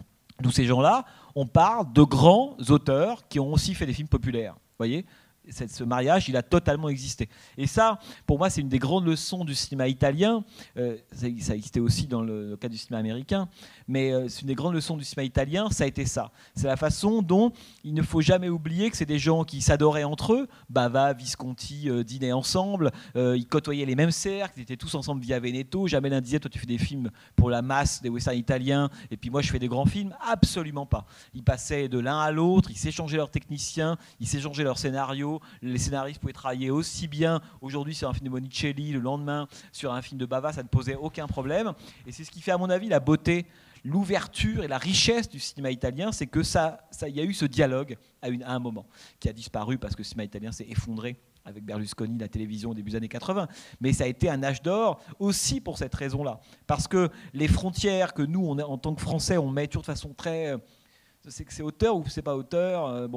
tous ces gens-là, on parle de grands auteurs qui ont aussi fait des films populaires. voyez? Ce mariage, il a totalement existé. Et ça, pour moi, c'est une des grandes leçons du cinéma italien. Euh, ça, existait aussi dans le, cas du cinéma américain, mais euh, c'est une des grandes leçons du cinéma italien, ça a été ça. C'est la façon dont il ne faut jamais oublier que c'est des gens qui s'adoraient entre eux. Bava, Visconti euh, dînaient ensemble, ils côtoyaient les mêmes cercles, ils étaient tous ensemble via Veneto. Jamais l'un disait, toi tu fais des films pour la masse des westerns italiens, et puis moi je fais des grands films. Absolument pas. Ils passaient de l'un à l'autre, ils s'échangeaient leurs techniciens, ils s'échangeaient leurs scénarios les scénaristes pouvaient travailler aussi bien aujourd'hui sur un film de Monicelli, le lendemain sur un film de Bava, ça ne posait aucun problème. Et c'est ce qui fait, à mon avis, la beauté l'ouverture et la richesse du cinéma italien, c'est que ça, ça, y a eu ce dialogue à, un moment qui a disparu parce que le cinéma italien s'est effondré avec Berlusconi, la télévision au début des années 80. Mais ça a été un âge d'or aussi pour cette raison-là. Parce que les frontières que nous, en tant que Français, on met toujours de façon très... C'est que c'est auteur ou c'est pas auteur. Euh,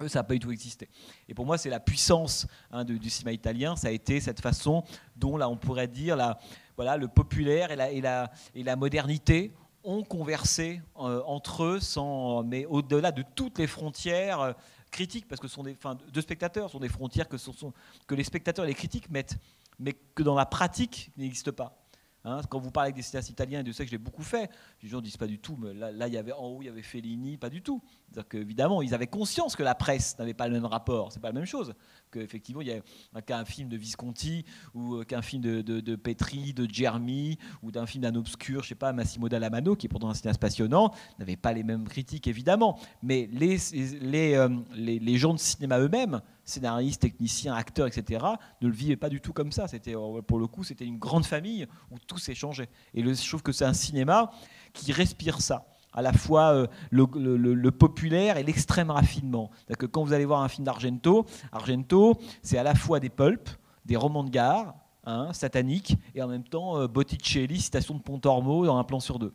bon, ça n'a pas du tout existé. Et pour moi, c'est la puissance hein, du cinéma italien. Ça a été cette façon dont, là, on pourrait dire, la, voilà, le populaire et la, et la, et la modernité ont conversé euh, entre eux, sans, mais au-delà de toutes les frontières euh, critiques, parce que sont des, enfin, deux spectateurs sont des frontières que, sont, que les spectateurs et les critiques mettent, mais que dans la pratique n'existent pas. Hein, quand vous parlez avec des cinéastes italiens, de ça que je l'ai beaucoup fait, les gens disent pas du tout, mais là, il y avait en haut, il y avait Fellini, pas du tout. C'est-à-dire ils avaient conscience que la presse n'avait pas le même rapport, c'est pas la même chose. Qu'effectivement, il y a qu'un film de Visconti, ou euh, qu'un film de, de, Petri, de Germi, ou d'un film d'un obscur, je sais pas, Massimo Dallamano, qui est pourtant un cinéaste passionnant, n'avait pas les mêmes critiques, évidemment. Mais les, les, euh, gens de cinéma eux-mêmes, scénaristes, techniciens, acteurs, etc., ne le vivaient pas du tout comme ça. C'était, euh, pour le coup, c'était une grande famille où tout s'échangeait. Et je trouve que c'est un cinéma qui respire ça à la fois euh, le, populaire et l'extrême raffinement. Que quand vous allez voir un film d'Argento, Argento, c'est à la fois des pulps, des romans de gare, hein, sataniques, et en même temps euh, Botticelli, citation de Pontormo dans un plan sur deux.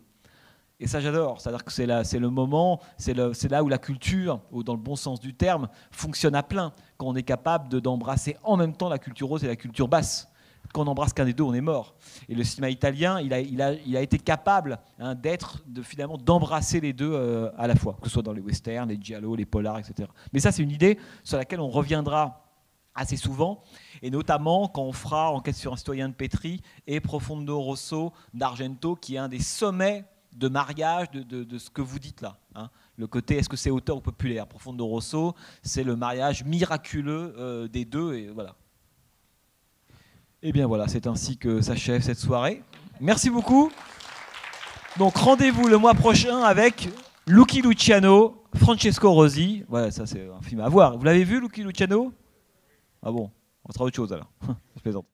Et ça, j'adore. C'est-à-dire que c'est, le moment, c'est, là où la culture, ou dans le bon sens du terme, fonctionne à plein. Quand on est capable de, d'embrasser en même temps la culture rose et la culture basse. Quand on embrasse qu'un des deux, on est mort. Et le cinéma italien, il a, il a, il a été capable hein, d'être, de, finalement, d'embrasser les deux euh, à la fois, que ce soit dans les westerns, les giallo, les polars, etc. Mais ça, c'est une idée sur laquelle on reviendra assez souvent, et notamment quand on fera Enquête sur un citoyen de Petri et Profondo Rosso d'Argento, qui est un des sommets de mariage de, ce que vous dites là. Hein. Le côté, est-ce que c'est auteur ou populaire? Profondo Rosso, c'est le mariage miraculeux euh, des deux, et voilà. Et eh bien voilà, c'est ainsi que s'achève cette soirée. Merci beaucoup. Donc rendez-vous le mois prochain avec Lucky Luciano, Francesco Rosi. Voilà, ça c'est un film à voir. Vous l'avez vu, Lucky Luciano? Ah bon, on sera autre chose alors. Je plaisante.